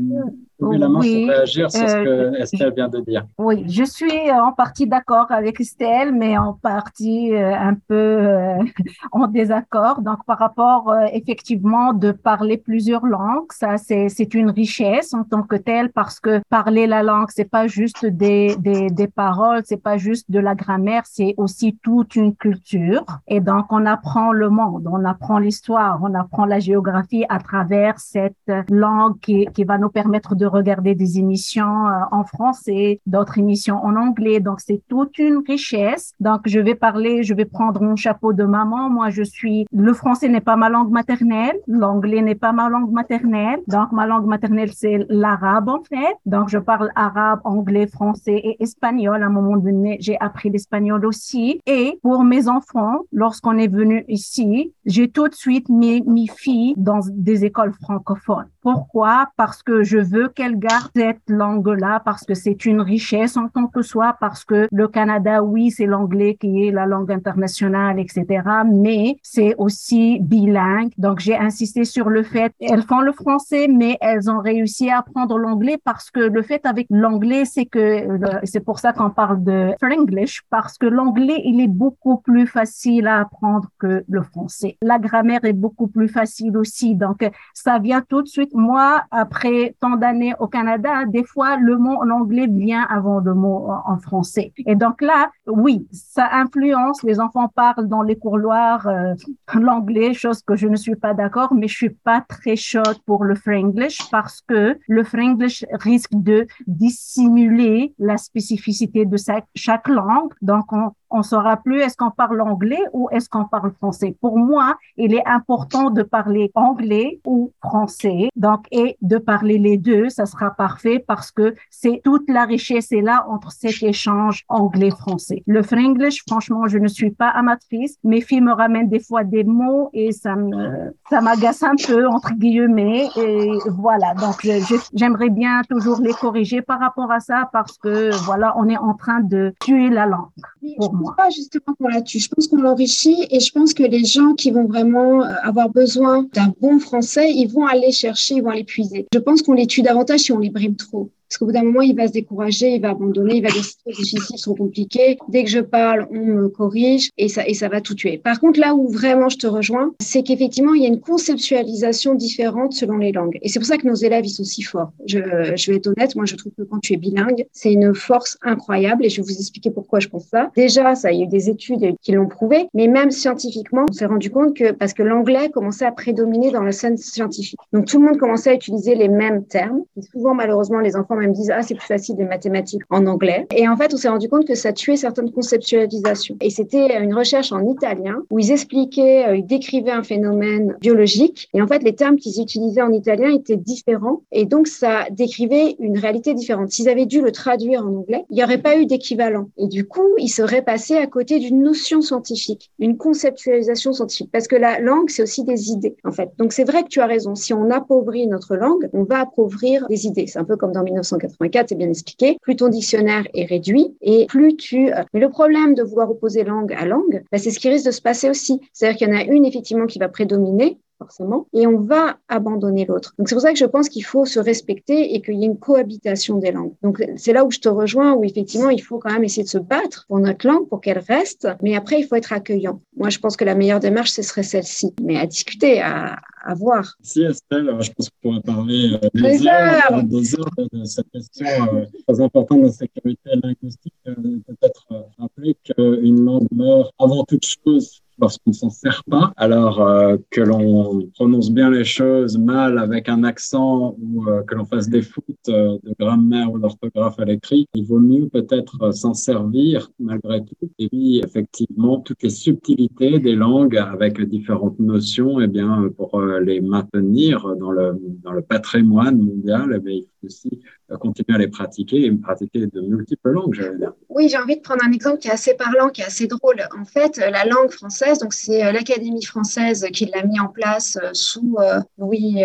la main oui, pour réagir sur ce que euh, Estelle vient de dire. Oui, je suis en partie d'accord avec Estelle, mais en partie euh, un peu euh, (laughs) en désaccord. Donc, par rapport effectivement de parler plusieurs langues, ça c'est une richesse en tant que telle parce que parler la langue, c'est pas juste des, des, des paroles, c'est pas juste de la grammaire, c'est aussi toute une culture. Et donc, on apprend le monde, on apprend l'histoire, on apprend la géographie à travers cette langue qui, qui va nous permettre de regarder des émissions euh, en français, d'autres émissions en anglais. Donc, c'est toute une richesse. Donc, je vais parler, je vais prendre mon chapeau de maman. Moi, je suis, le français n'est pas ma langue maternelle. L'anglais n'est pas ma langue maternelle. Donc, ma langue maternelle, c'est l'arabe, en fait. Donc, je parle arabe, anglais, français et espagnol. À un moment donné, j'ai appris l'espagnol aussi. Et pour mes enfants, lorsqu'on est venu ici, j'ai tout de suite mis mes filles dans des écoles francophones. Pourquoi? Parce que je veux qu'elles gardent cette langue-là, parce que c'est une richesse en tant que soi, parce que le Canada, oui, c'est l'anglais qui est la langue internationale, etc., mais c'est aussi bilingue. Donc, j'ai insisté sur le fait, elles font le français, mais elles ont réussi à apprendre l'anglais parce que le fait avec l'anglais, c'est que, c'est pour ça qu'on parle de English, parce que l'anglais, il est beaucoup plus facile à apprendre que le français. La grammaire est beaucoup plus facile aussi. Donc, ça vient tout de suite moi, après tant d'années au Canada, des fois, le mot en anglais vient avant le mot en français. Et donc là, oui, ça influence. Les enfants parlent dans les couloirs euh, l'anglais, chose que je ne suis pas d'accord, mais je suis pas très chaude pour le Franglish parce que le Franglish risque de dissimuler la spécificité de chaque langue. Donc, on, on saura plus est-ce qu'on parle anglais ou est-ce qu'on parle français. Pour moi, il est important de parler anglais ou français. Donc, et de parler les deux, ça sera parfait parce que c'est toute la richesse est là entre cet échange anglais-français. Le franglish, franchement, je ne suis pas amatrice. Mes filles me ramènent des fois des mots et ça me, ça m'agace un peu, entre guillemets. Et voilà. Donc, j'aimerais bien toujours les corriger par rapport à ça parce que voilà, on est en train de tuer la langue pour moi pas justement qu'on la tue. Je pense qu'on l'enrichit et je pense que les gens qui vont vraiment euh, avoir besoin d'un bon français, ils vont aller chercher, ils vont aller puiser. Je pense qu'on les tue davantage si on les brime trop. Parce qu'au bout d'un moment, il va se décourager, il va abandonner, il va dire c'est difficile, trop compliqué. Dès que je parle, on me corrige et ça, et ça va tout tuer. Par contre, là où vraiment je te rejoins, c'est qu'effectivement, il y a une conceptualisation différente selon les langues. Et c'est pour ça que nos élèves, ils sont si forts. Je, je vais être honnête, moi, je trouve que quand tu es bilingue, c'est une force incroyable et je vais vous expliquer pourquoi je pense ça. Déjà, ça, il y a eu des études qui l'ont prouvé, mais même scientifiquement, on s'est rendu compte que parce que l'anglais commençait à prédominer dans la scène scientifique. Donc, tout le monde commençait à utiliser les mêmes termes. Souvent, malheureusement, les enfants me disent, ah, c'est plus facile les mathématiques en anglais. Et en fait, on s'est rendu compte que ça tuait certaines conceptualisations. Et c'était une recherche en italien où ils expliquaient, euh, ils décrivaient un phénomène biologique. Et en fait, les termes qu'ils utilisaient en italien étaient différents. Et donc, ça décrivait une réalité différente. S'ils avaient dû le traduire en anglais, il n'y aurait pas eu d'équivalent. Et du coup, ils seraient passés à côté d'une notion scientifique, une conceptualisation scientifique. Parce que la langue, c'est aussi des idées, en fait. Donc, c'est vrai que tu as raison. Si on appauvrit notre langue, on va appauvrir des idées. C'est un peu comme dans 1980 c'est bien expliqué, plus ton dictionnaire est réduit et plus tu... Euh, mais le problème de vouloir opposer langue à langue, bah, c'est ce qui risque de se passer aussi. C'est-à-dire qu'il y en a une effectivement qui va prédominer forcément, et on va abandonner l'autre. Donc c'est pour ça que je pense qu'il faut se respecter et qu'il y ait une cohabitation des langues. Donc c'est là où je te rejoins, où effectivement il faut quand même essayer de se battre pour notre langue, pour qu'elle reste, mais après il faut être accueillant. Moi je pense que la meilleure démarche ce serait celle-ci, mais à discuter, à, à voir. Si Estelle, je pense qu'on pourrait parler euh, des, heures, des heures de cette question euh, très importante de sécurité linguistique. Euh, peut-être rappeler qu'une langue meurt avant toute chose lorsqu'on ne s'en sert pas, alors euh, que l'on prononce bien les choses mal avec un accent ou euh, que l'on fasse des fautes euh, de grammaire ou d'orthographe à l'écrit, il vaut mieux peut-être s'en servir malgré tout. Et puis, effectivement, toutes les subtilités des langues avec différentes notions, eh bien, pour les maintenir dans le, dans le patrimoine mondial, eh bien, il faut aussi continuer à les pratiquer et pratiquer de multiples langues, j'allais dire. Oui, j'ai envie de prendre un exemple qui est assez parlant, qui est assez drôle. En fait, la langue française, donc c'est euh, l'Académie française qui l'a mis en place euh, sous euh, Louis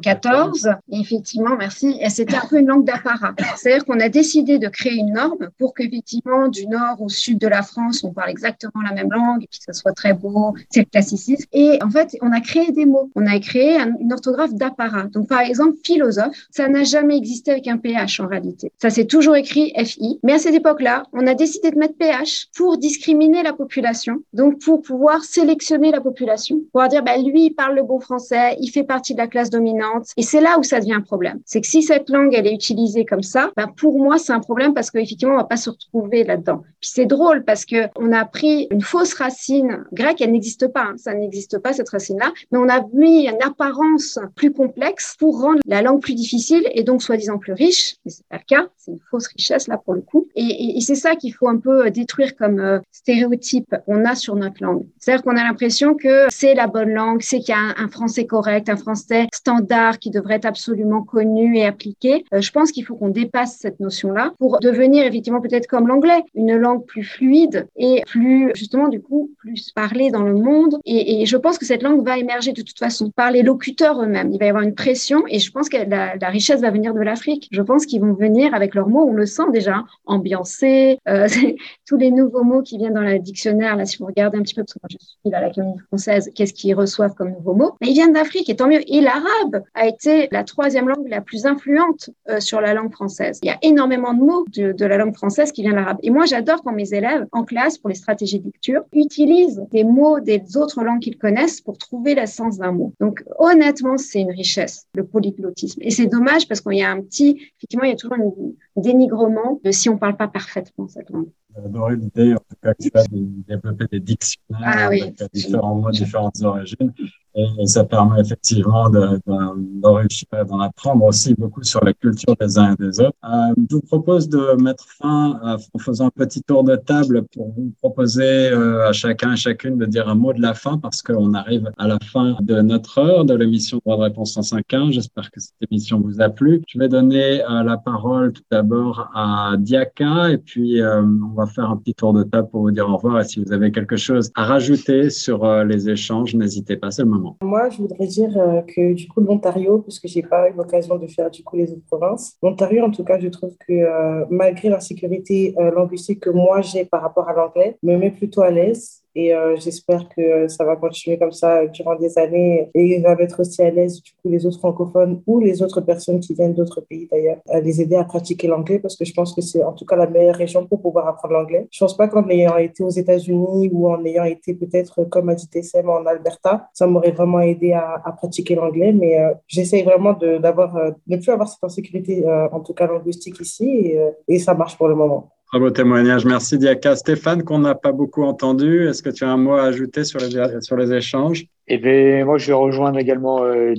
XIV. Effectivement, merci. Et c'était un peu une langue d'apparat. C'est-à-dire qu'on a décidé de créer une norme pour qu'effectivement, du nord au sud de la France, on parle exactement la même langue et que ça soit très beau, c'est le classicisme. Et en fait, on a créé des mots. On a créé une orthographe d'apparat. Donc, par exemple, philosophe, ça n'a jamais existé avec un PH en réalité. Ça s'est toujours écrit FI. Mais à cette époque-là, on a décidé de mettre PH pour discriminer la population. Donc, pour pouvoir sélectionner la population, pouvoir dire, bah, lui, il parle le bon français, il fait partie de la classe dominante. Et c'est là où ça devient un problème. C'est que si cette langue, elle est utilisée comme ça, bah, pour moi, c'est un problème parce qu'effectivement, on va pas se retrouver là-dedans. Puis c'est drôle parce que on a pris une fausse racine grecque, elle n'existe pas, hein. ça n'existe pas, cette racine-là, mais on a mis une apparence plus complexe pour rendre la langue plus difficile et donc soi-disant plus riche, mais c'est pas le cas, c'est une fausse richesse là pour le coup. Et, c'est ça qu'il faut un peu détruire comme euh, stéréotype qu'on a sur notre langue. C'est-à-dire qu'on a l'impression que c'est la bonne langue, c'est qu'il y a un, français correct, un français standard qui devrait être absolument connu et appliqué. Euh, je pense qu'il faut qu'on dépasse cette notion-là pour devenir effectivement peut-être comme l'anglais, une langue plus fluide et plus justement du coup plus parlée dans le monde. Et, je pense que cette langue va émerger de toute façon par les locuteurs eux-mêmes. Il va y avoir une pression et je pense que la richesse va venir de l'Afrique. Je pense qu'ils vont venir avec leurs mots, on le sent déjà, ambiancé, euh, (laughs) tous les nouveaux mots qui viennent dans le dictionnaire, là si vous regardez un petit peu, parce que moi je suis à l'Académie française, qu'est-ce qu'ils reçoivent comme nouveaux mots? Mais ils viennent d'Afrique et tant mieux. Et l'arabe a été la troisième langue la plus influente euh, sur la langue française. Il y a énormément de mots de, la langue française qui viennent de l'arabe. Et moi j'adore quand mes élèves en classe, pour les stratégies de lecture, utilisent des mots des autres langues qu'ils connaissent pour trouver l'essence d'un mot. Donc honnêtement, c'est une richesse, le polyglottisme. Et c'est dommage parce qu'il y a un petit effectivement, il y a toujours un dénigrement de si on ne parle pas parfaitement cette langue. J'adorais l'idée, en tout cas, que tu as de développer des dictionnaires ah, oui. avec différents mots, différentes origines. Et ça permet effectivement d'en apprendre aussi beaucoup sur la culture des uns et des autres. Euh, je vous propose de mettre fin en faisant un petit tour de table pour vous proposer euh, à chacun et chacune de dire un mot de la fin parce qu'on arrive à la fin de notre heure de l'émission Droit de réponse 105.1. J'espère que cette émission vous a plu. Je vais donner euh, la parole tout d'abord à Diaka et puis on va faire un petit tour de table pour vous dire au revoir. Et si vous avez quelque chose à rajouter sur les échanges, n'hésitez pas, c'est le moment. Moi, je voudrais dire euh, que du coup, l'Ontario, puisque j'ai pas eu l'occasion de faire du coup les autres provinces, l'Ontario, en tout cas, je trouve que euh, malgré l'insécurité euh, linguistique que moi j'ai par rapport à l'anglais, me met plutôt à l'aise et euh, j'espère que ça va continuer comme ça durant des années et va mettre aussi à l'aise du coup les autres francophones ou les autres personnes qui viennent d'autres pays d'ailleurs à les aider à pratiquer l'anglais parce que je pense que c'est en tout cas la meilleure région pour pouvoir apprendre l'anglais. Je pense pas qu'en ayant été aux États-Unis ou en ayant été peut-être comme a dit TSM en Alberta, ça m'aurait vraiment aidé à, à pratiquer l'anglais, mais euh, j'essaye vraiment de d'avoir euh, ne plus avoir cette insécurité en tout cas linguistique ici et ça marche pour le moment. Très beau témoignage. Merci Diaka. Stéphane, qu'on n'a pas beaucoup entendu, est-ce que tu as un mot à ajouter sur les, sur les échanges? Et eh bien, moi, je vais rejoindre également euh.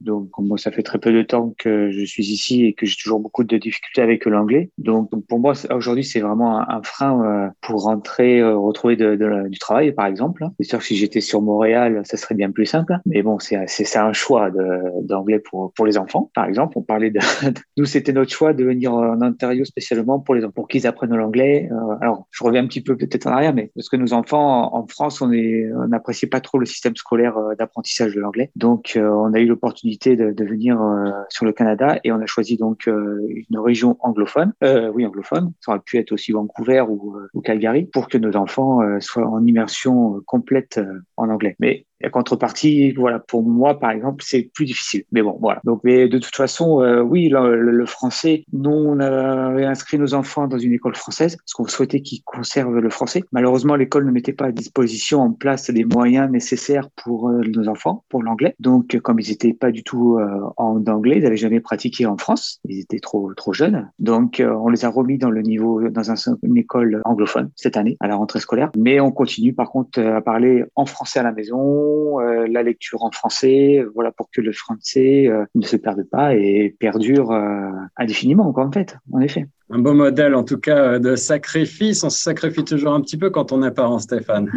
Donc, moi, ça fait très peu de temps que je suis ici et que j'ai toujours beaucoup de difficultés avec l'anglais. Donc, pour moi, aujourd'hui, c'est vraiment un, frein euh, pour rentrer, euh, retrouver de, de, du travail, par exemple. C'est sûr que si j'étais sur Montréal, ça serait bien plus simple. Mais bon, c'est c'est un choix d'anglais pour pour les enfants, par exemple. On parlait de nous, c'était notre choix de venir en Ontario spécialement pour les pour qu'ils apprennent l'anglais. Euh, alors, je reviens un petit peu peut-être en arrière, mais parce que nos enfants en France, on est on n'apprécie pas trop le système scolaire euh, d'apprentissage de l'anglais. Donc, euh, on a eu l'opportunité de, de, venir euh, sur le Canada et on a choisi donc une région anglophone, oui anglophone, ça aurait pu être aussi Vancouver ou, ou Calgary, pour que nos enfants soient en immersion complète en anglais. Mais la contrepartie, voilà, pour moi, par exemple, c'est plus difficile. Mais bon, voilà. Donc, mais de toute façon, euh, oui, le, français, nous, on avait inscrit nos enfants dans une école française parce qu'on souhaitait qu'ils conservent le français. Malheureusement, l'école ne mettait pas à disposition en place les moyens nécessaires pour euh, nos enfants, pour l'anglais. Donc, comme ils n'étaient pas du tout euh, en anglais, ils n'avaient jamais pratiqué en France, ils étaient trop trop jeunes. Donc, on les a remis dans le niveau, dans une école anglophone cette année à la rentrée scolaire. Mais on continue, par contre, à parler en français à la maison, la lecture en français, voilà, pour que le français ne se perde pas et perdure indéfiniment, quoi, en fait, en effet un beau modèle en tout cas de sacrifice. On se sacrifie toujours un petit peu quand on est parent, Stéphane.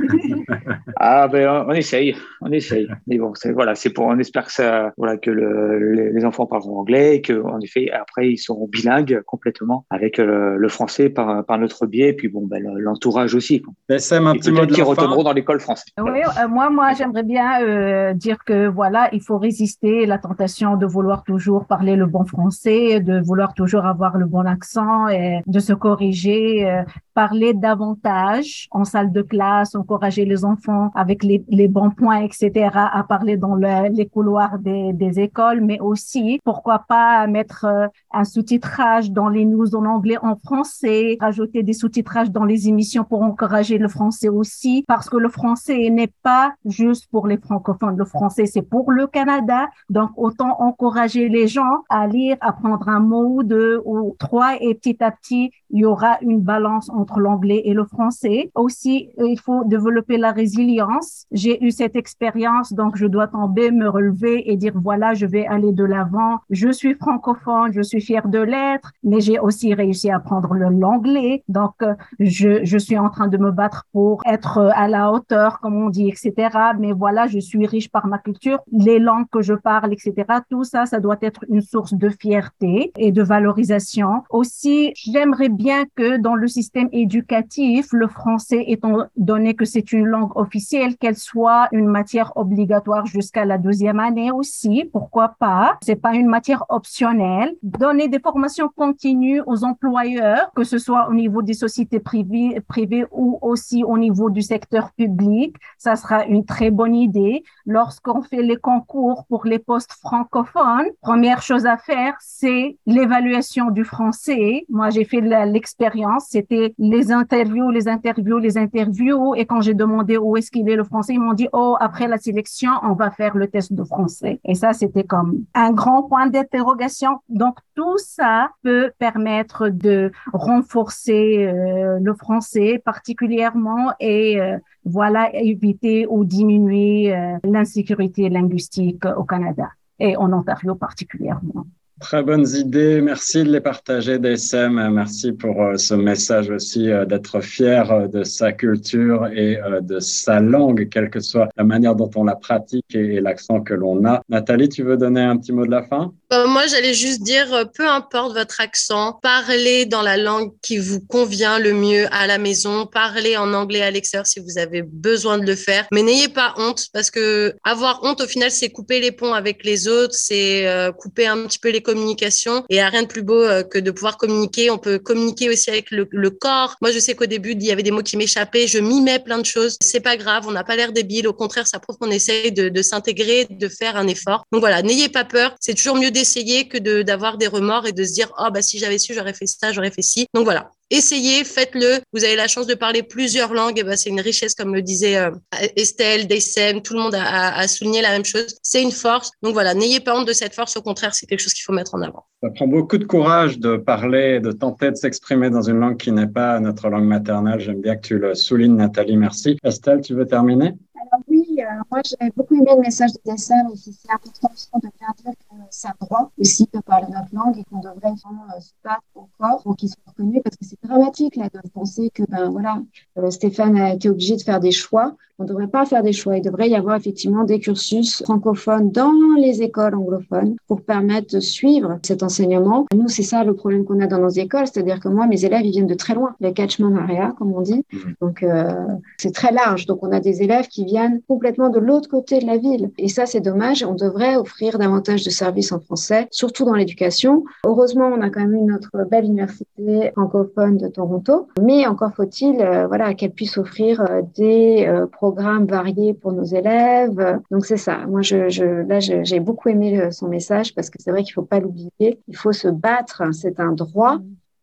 (laughs) ah ben on essaye, on essaye. Mais bon, c'est voilà, c'est pour on espère que ça, voilà, que le, les enfants parleront anglais et que en effet après ils seront bilingues complètement avec le, le français par, par notre biais et puis bon ben l'entourage aussi. Sam, un petit mot de qui retourneront dans l'école française. Oui, euh, moi moi j'aimerais bien euh, dire que voilà il faut résister la tentation de vouloir toujours parler le bon français, de vouloir toujours avoir le bon accent et de se corriger, euh, parler davantage en salle de classe, encourager les enfants avec les, les bons points, etc., à parler dans les couloirs des, des, écoles, mais aussi, pourquoi pas mettre euh, un sous-titrage dans les news en anglais, en français, rajouter des sous-titrages dans les émissions pour encourager le français aussi, parce que le français n'est pas juste pour les francophones. Le français, c'est pour le Canada. Donc, autant encourager les gens à lire, apprendre un mot ou deux ou trois et petit à petit, il y aura une balance entre l'anglais et le français. Aussi, il faut développer la résilience. J'ai eu cette expérience, donc je dois tomber, me relever et dire voilà, je vais aller de l'avant. Je suis francophone, je suis fière de l'être, mais j'ai aussi réussi à apprendre l'anglais. Donc, je, je suis en train de me battre pour être à la hauteur, comme on dit, etc. Mais voilà, je suis riche par ma culture, les langues que je parle, etc. Tout ça, ça doit être une source de fierté et de valorisation. Aussi, j'aimerais bien que dans le système éducatif, le français, étant donné que c'est une langue officielle, qu'elle soit une matière obligatoire jusqu'à la deuxième année aussi. Pourquoi pas? C'est pas une matière optionnelle. Donner des formations continues aux employeurs, que ce soit au niveau des sociétés privées, privées ou aussi au niveau du secteur public. Ça sera une très bonne idée. Lorsqu'on fait les concours pour les postes francophones, première chose à faire, c'est l'évaluation du français. Moi, j'ai fait l'expérience. C'était les interviews, les interviews, les interviews. Et quand j'ai demandé où est-ce qu'il est le français, ils m'ont dit, oh, après la sélection, on va faire le test de français. Et ça, c'était comme un grand point d'interrogation. Donc, tout ça peut permettre de renforcer euh, le français particulièrement et euh, voilà, éviter ou diminuer euh, l'insécurité linguistique au Canada et en Ontario particulièrement. Très bonnes idées. Merci de les partager, DSM. Merci pour euh, ce message aussi euh, d'être fier euh, de sa culture et de sa langue, quelle que soit la manière dont on la pratique et l'accent que l'on a. Nathalie, tu veux donner un petit mot de la fin? Moi, j'allais juste dire, peu importe votre accent, parlez dans la langue qui vous convient le mieux à la maison, parlez en anglais à l'extérieur si vous avez besoin de le faire, mais n'ayez pas honte parce que avoir honte, au final, c'est couper les ponts avec les autres, c'est couper un petit peu les communication. Et a rien de plus beau euh, que de pouvoir communiquer. On peut communiquer aussi avec le, corps. Moi, je sais qu'au début, il y avait des mots qui m'échappaient. Je mimais plein de choses. C'est pas grave. On n'a pas l'air débile. Au contraire, ça prouve qu'on essaye de, s'intégrer, de faire un effort. Donc voilà, n'ayez pas peur. C'est toujours mieux d'essayer que d'avoir des remords et de se dire, oh, bah, si j'avais su, j'aurais fait ça, j'aurais fait ci. Donc voilà, essayez, faites-le. Vous avez la chance de parler plusieurs langues. Et ben, c'est une richesse, comme le disait euh, Estelle, Dessem, tout le monde a, souligné la même chose. C'est une force. Donc voilà, n'ayez pas honte de cette force. Au contraire, c'est quelque chose qu'il faut mettre en avant. Ça prend beaucoup de courage de parler, de tenter de s'exprimer dans une langue qui n'est pas notre langue maternelle. J'aime bien que tu le soulignes, Nathalie. Merci. Estelle, tu veux terminer? Alors oui, euh, moi j'ai beaucoup aimé le message de Dessem et c'est important de bien dire que c'est un droit aussi de parler notre langue et qu'on devrait vraiment euh, se battre encore pour qu'ils soient reconnus parce que c'est dramatique là, de penser que ben voilà, euh, Stéphane a été obligé de faire des choix. On ne devrait pas faire des choix. Il devrait y avoir effectivement des cursus francophones dans les écoles anglophones pour permettre de suivre cet enseignement. Nous, c'est ça le problème qu'on a dans nos écoles, c'est-à-dire que moi, mes élèves, ils viennent de très loin, le catchment area, comme on dit. Mhm. Donc, euh, c'est très large. Donc, on a des élèves qui viennent complètement de l'autre côté de la ville. Et ça, c'est dommage. On devrait offrir davantage de services en français surtout dans l'éducation. Heureusement, on a quand même eu notre belle université francophone de Toronto, mais encore faut-il voilà, qu'elle puisse offrir des programmes variés pour nos élèves. Donc c'est ça. Moi, je, là, j'ai beaucoup aimé son message parce que c'est vrai qu'il faut pas l'oublier. Il faut se battre. C'est un droit.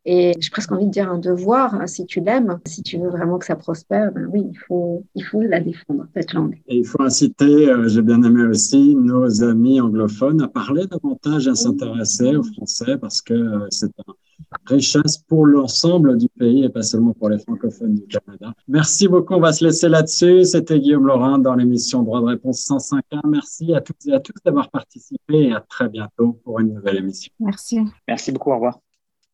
Et j'ai presque envie de dire un devoir, hein, si tu l'aimes, si tu veux vraiment que ça prospère, ben oui, il faut, il faut la défendre, cette langue. Et il faut inciter, euh, j'ai bien aimé aussi, nos amis anglophones à parler davantage, à s'intéresser au français parce que euh, c'est une richesse pour l'ensemble du pays et pas seulement pour les francophones du Canada. Merci beaucoup, on va se laisser là-dessus. C'était Guillaume Laurin dans l'émission Droit de réponse 105.1. Merci à toutes et à tous d'avoir participé et à très bientôt pour une nouvelle émission. Merci. Merci beaucoup, au revoir.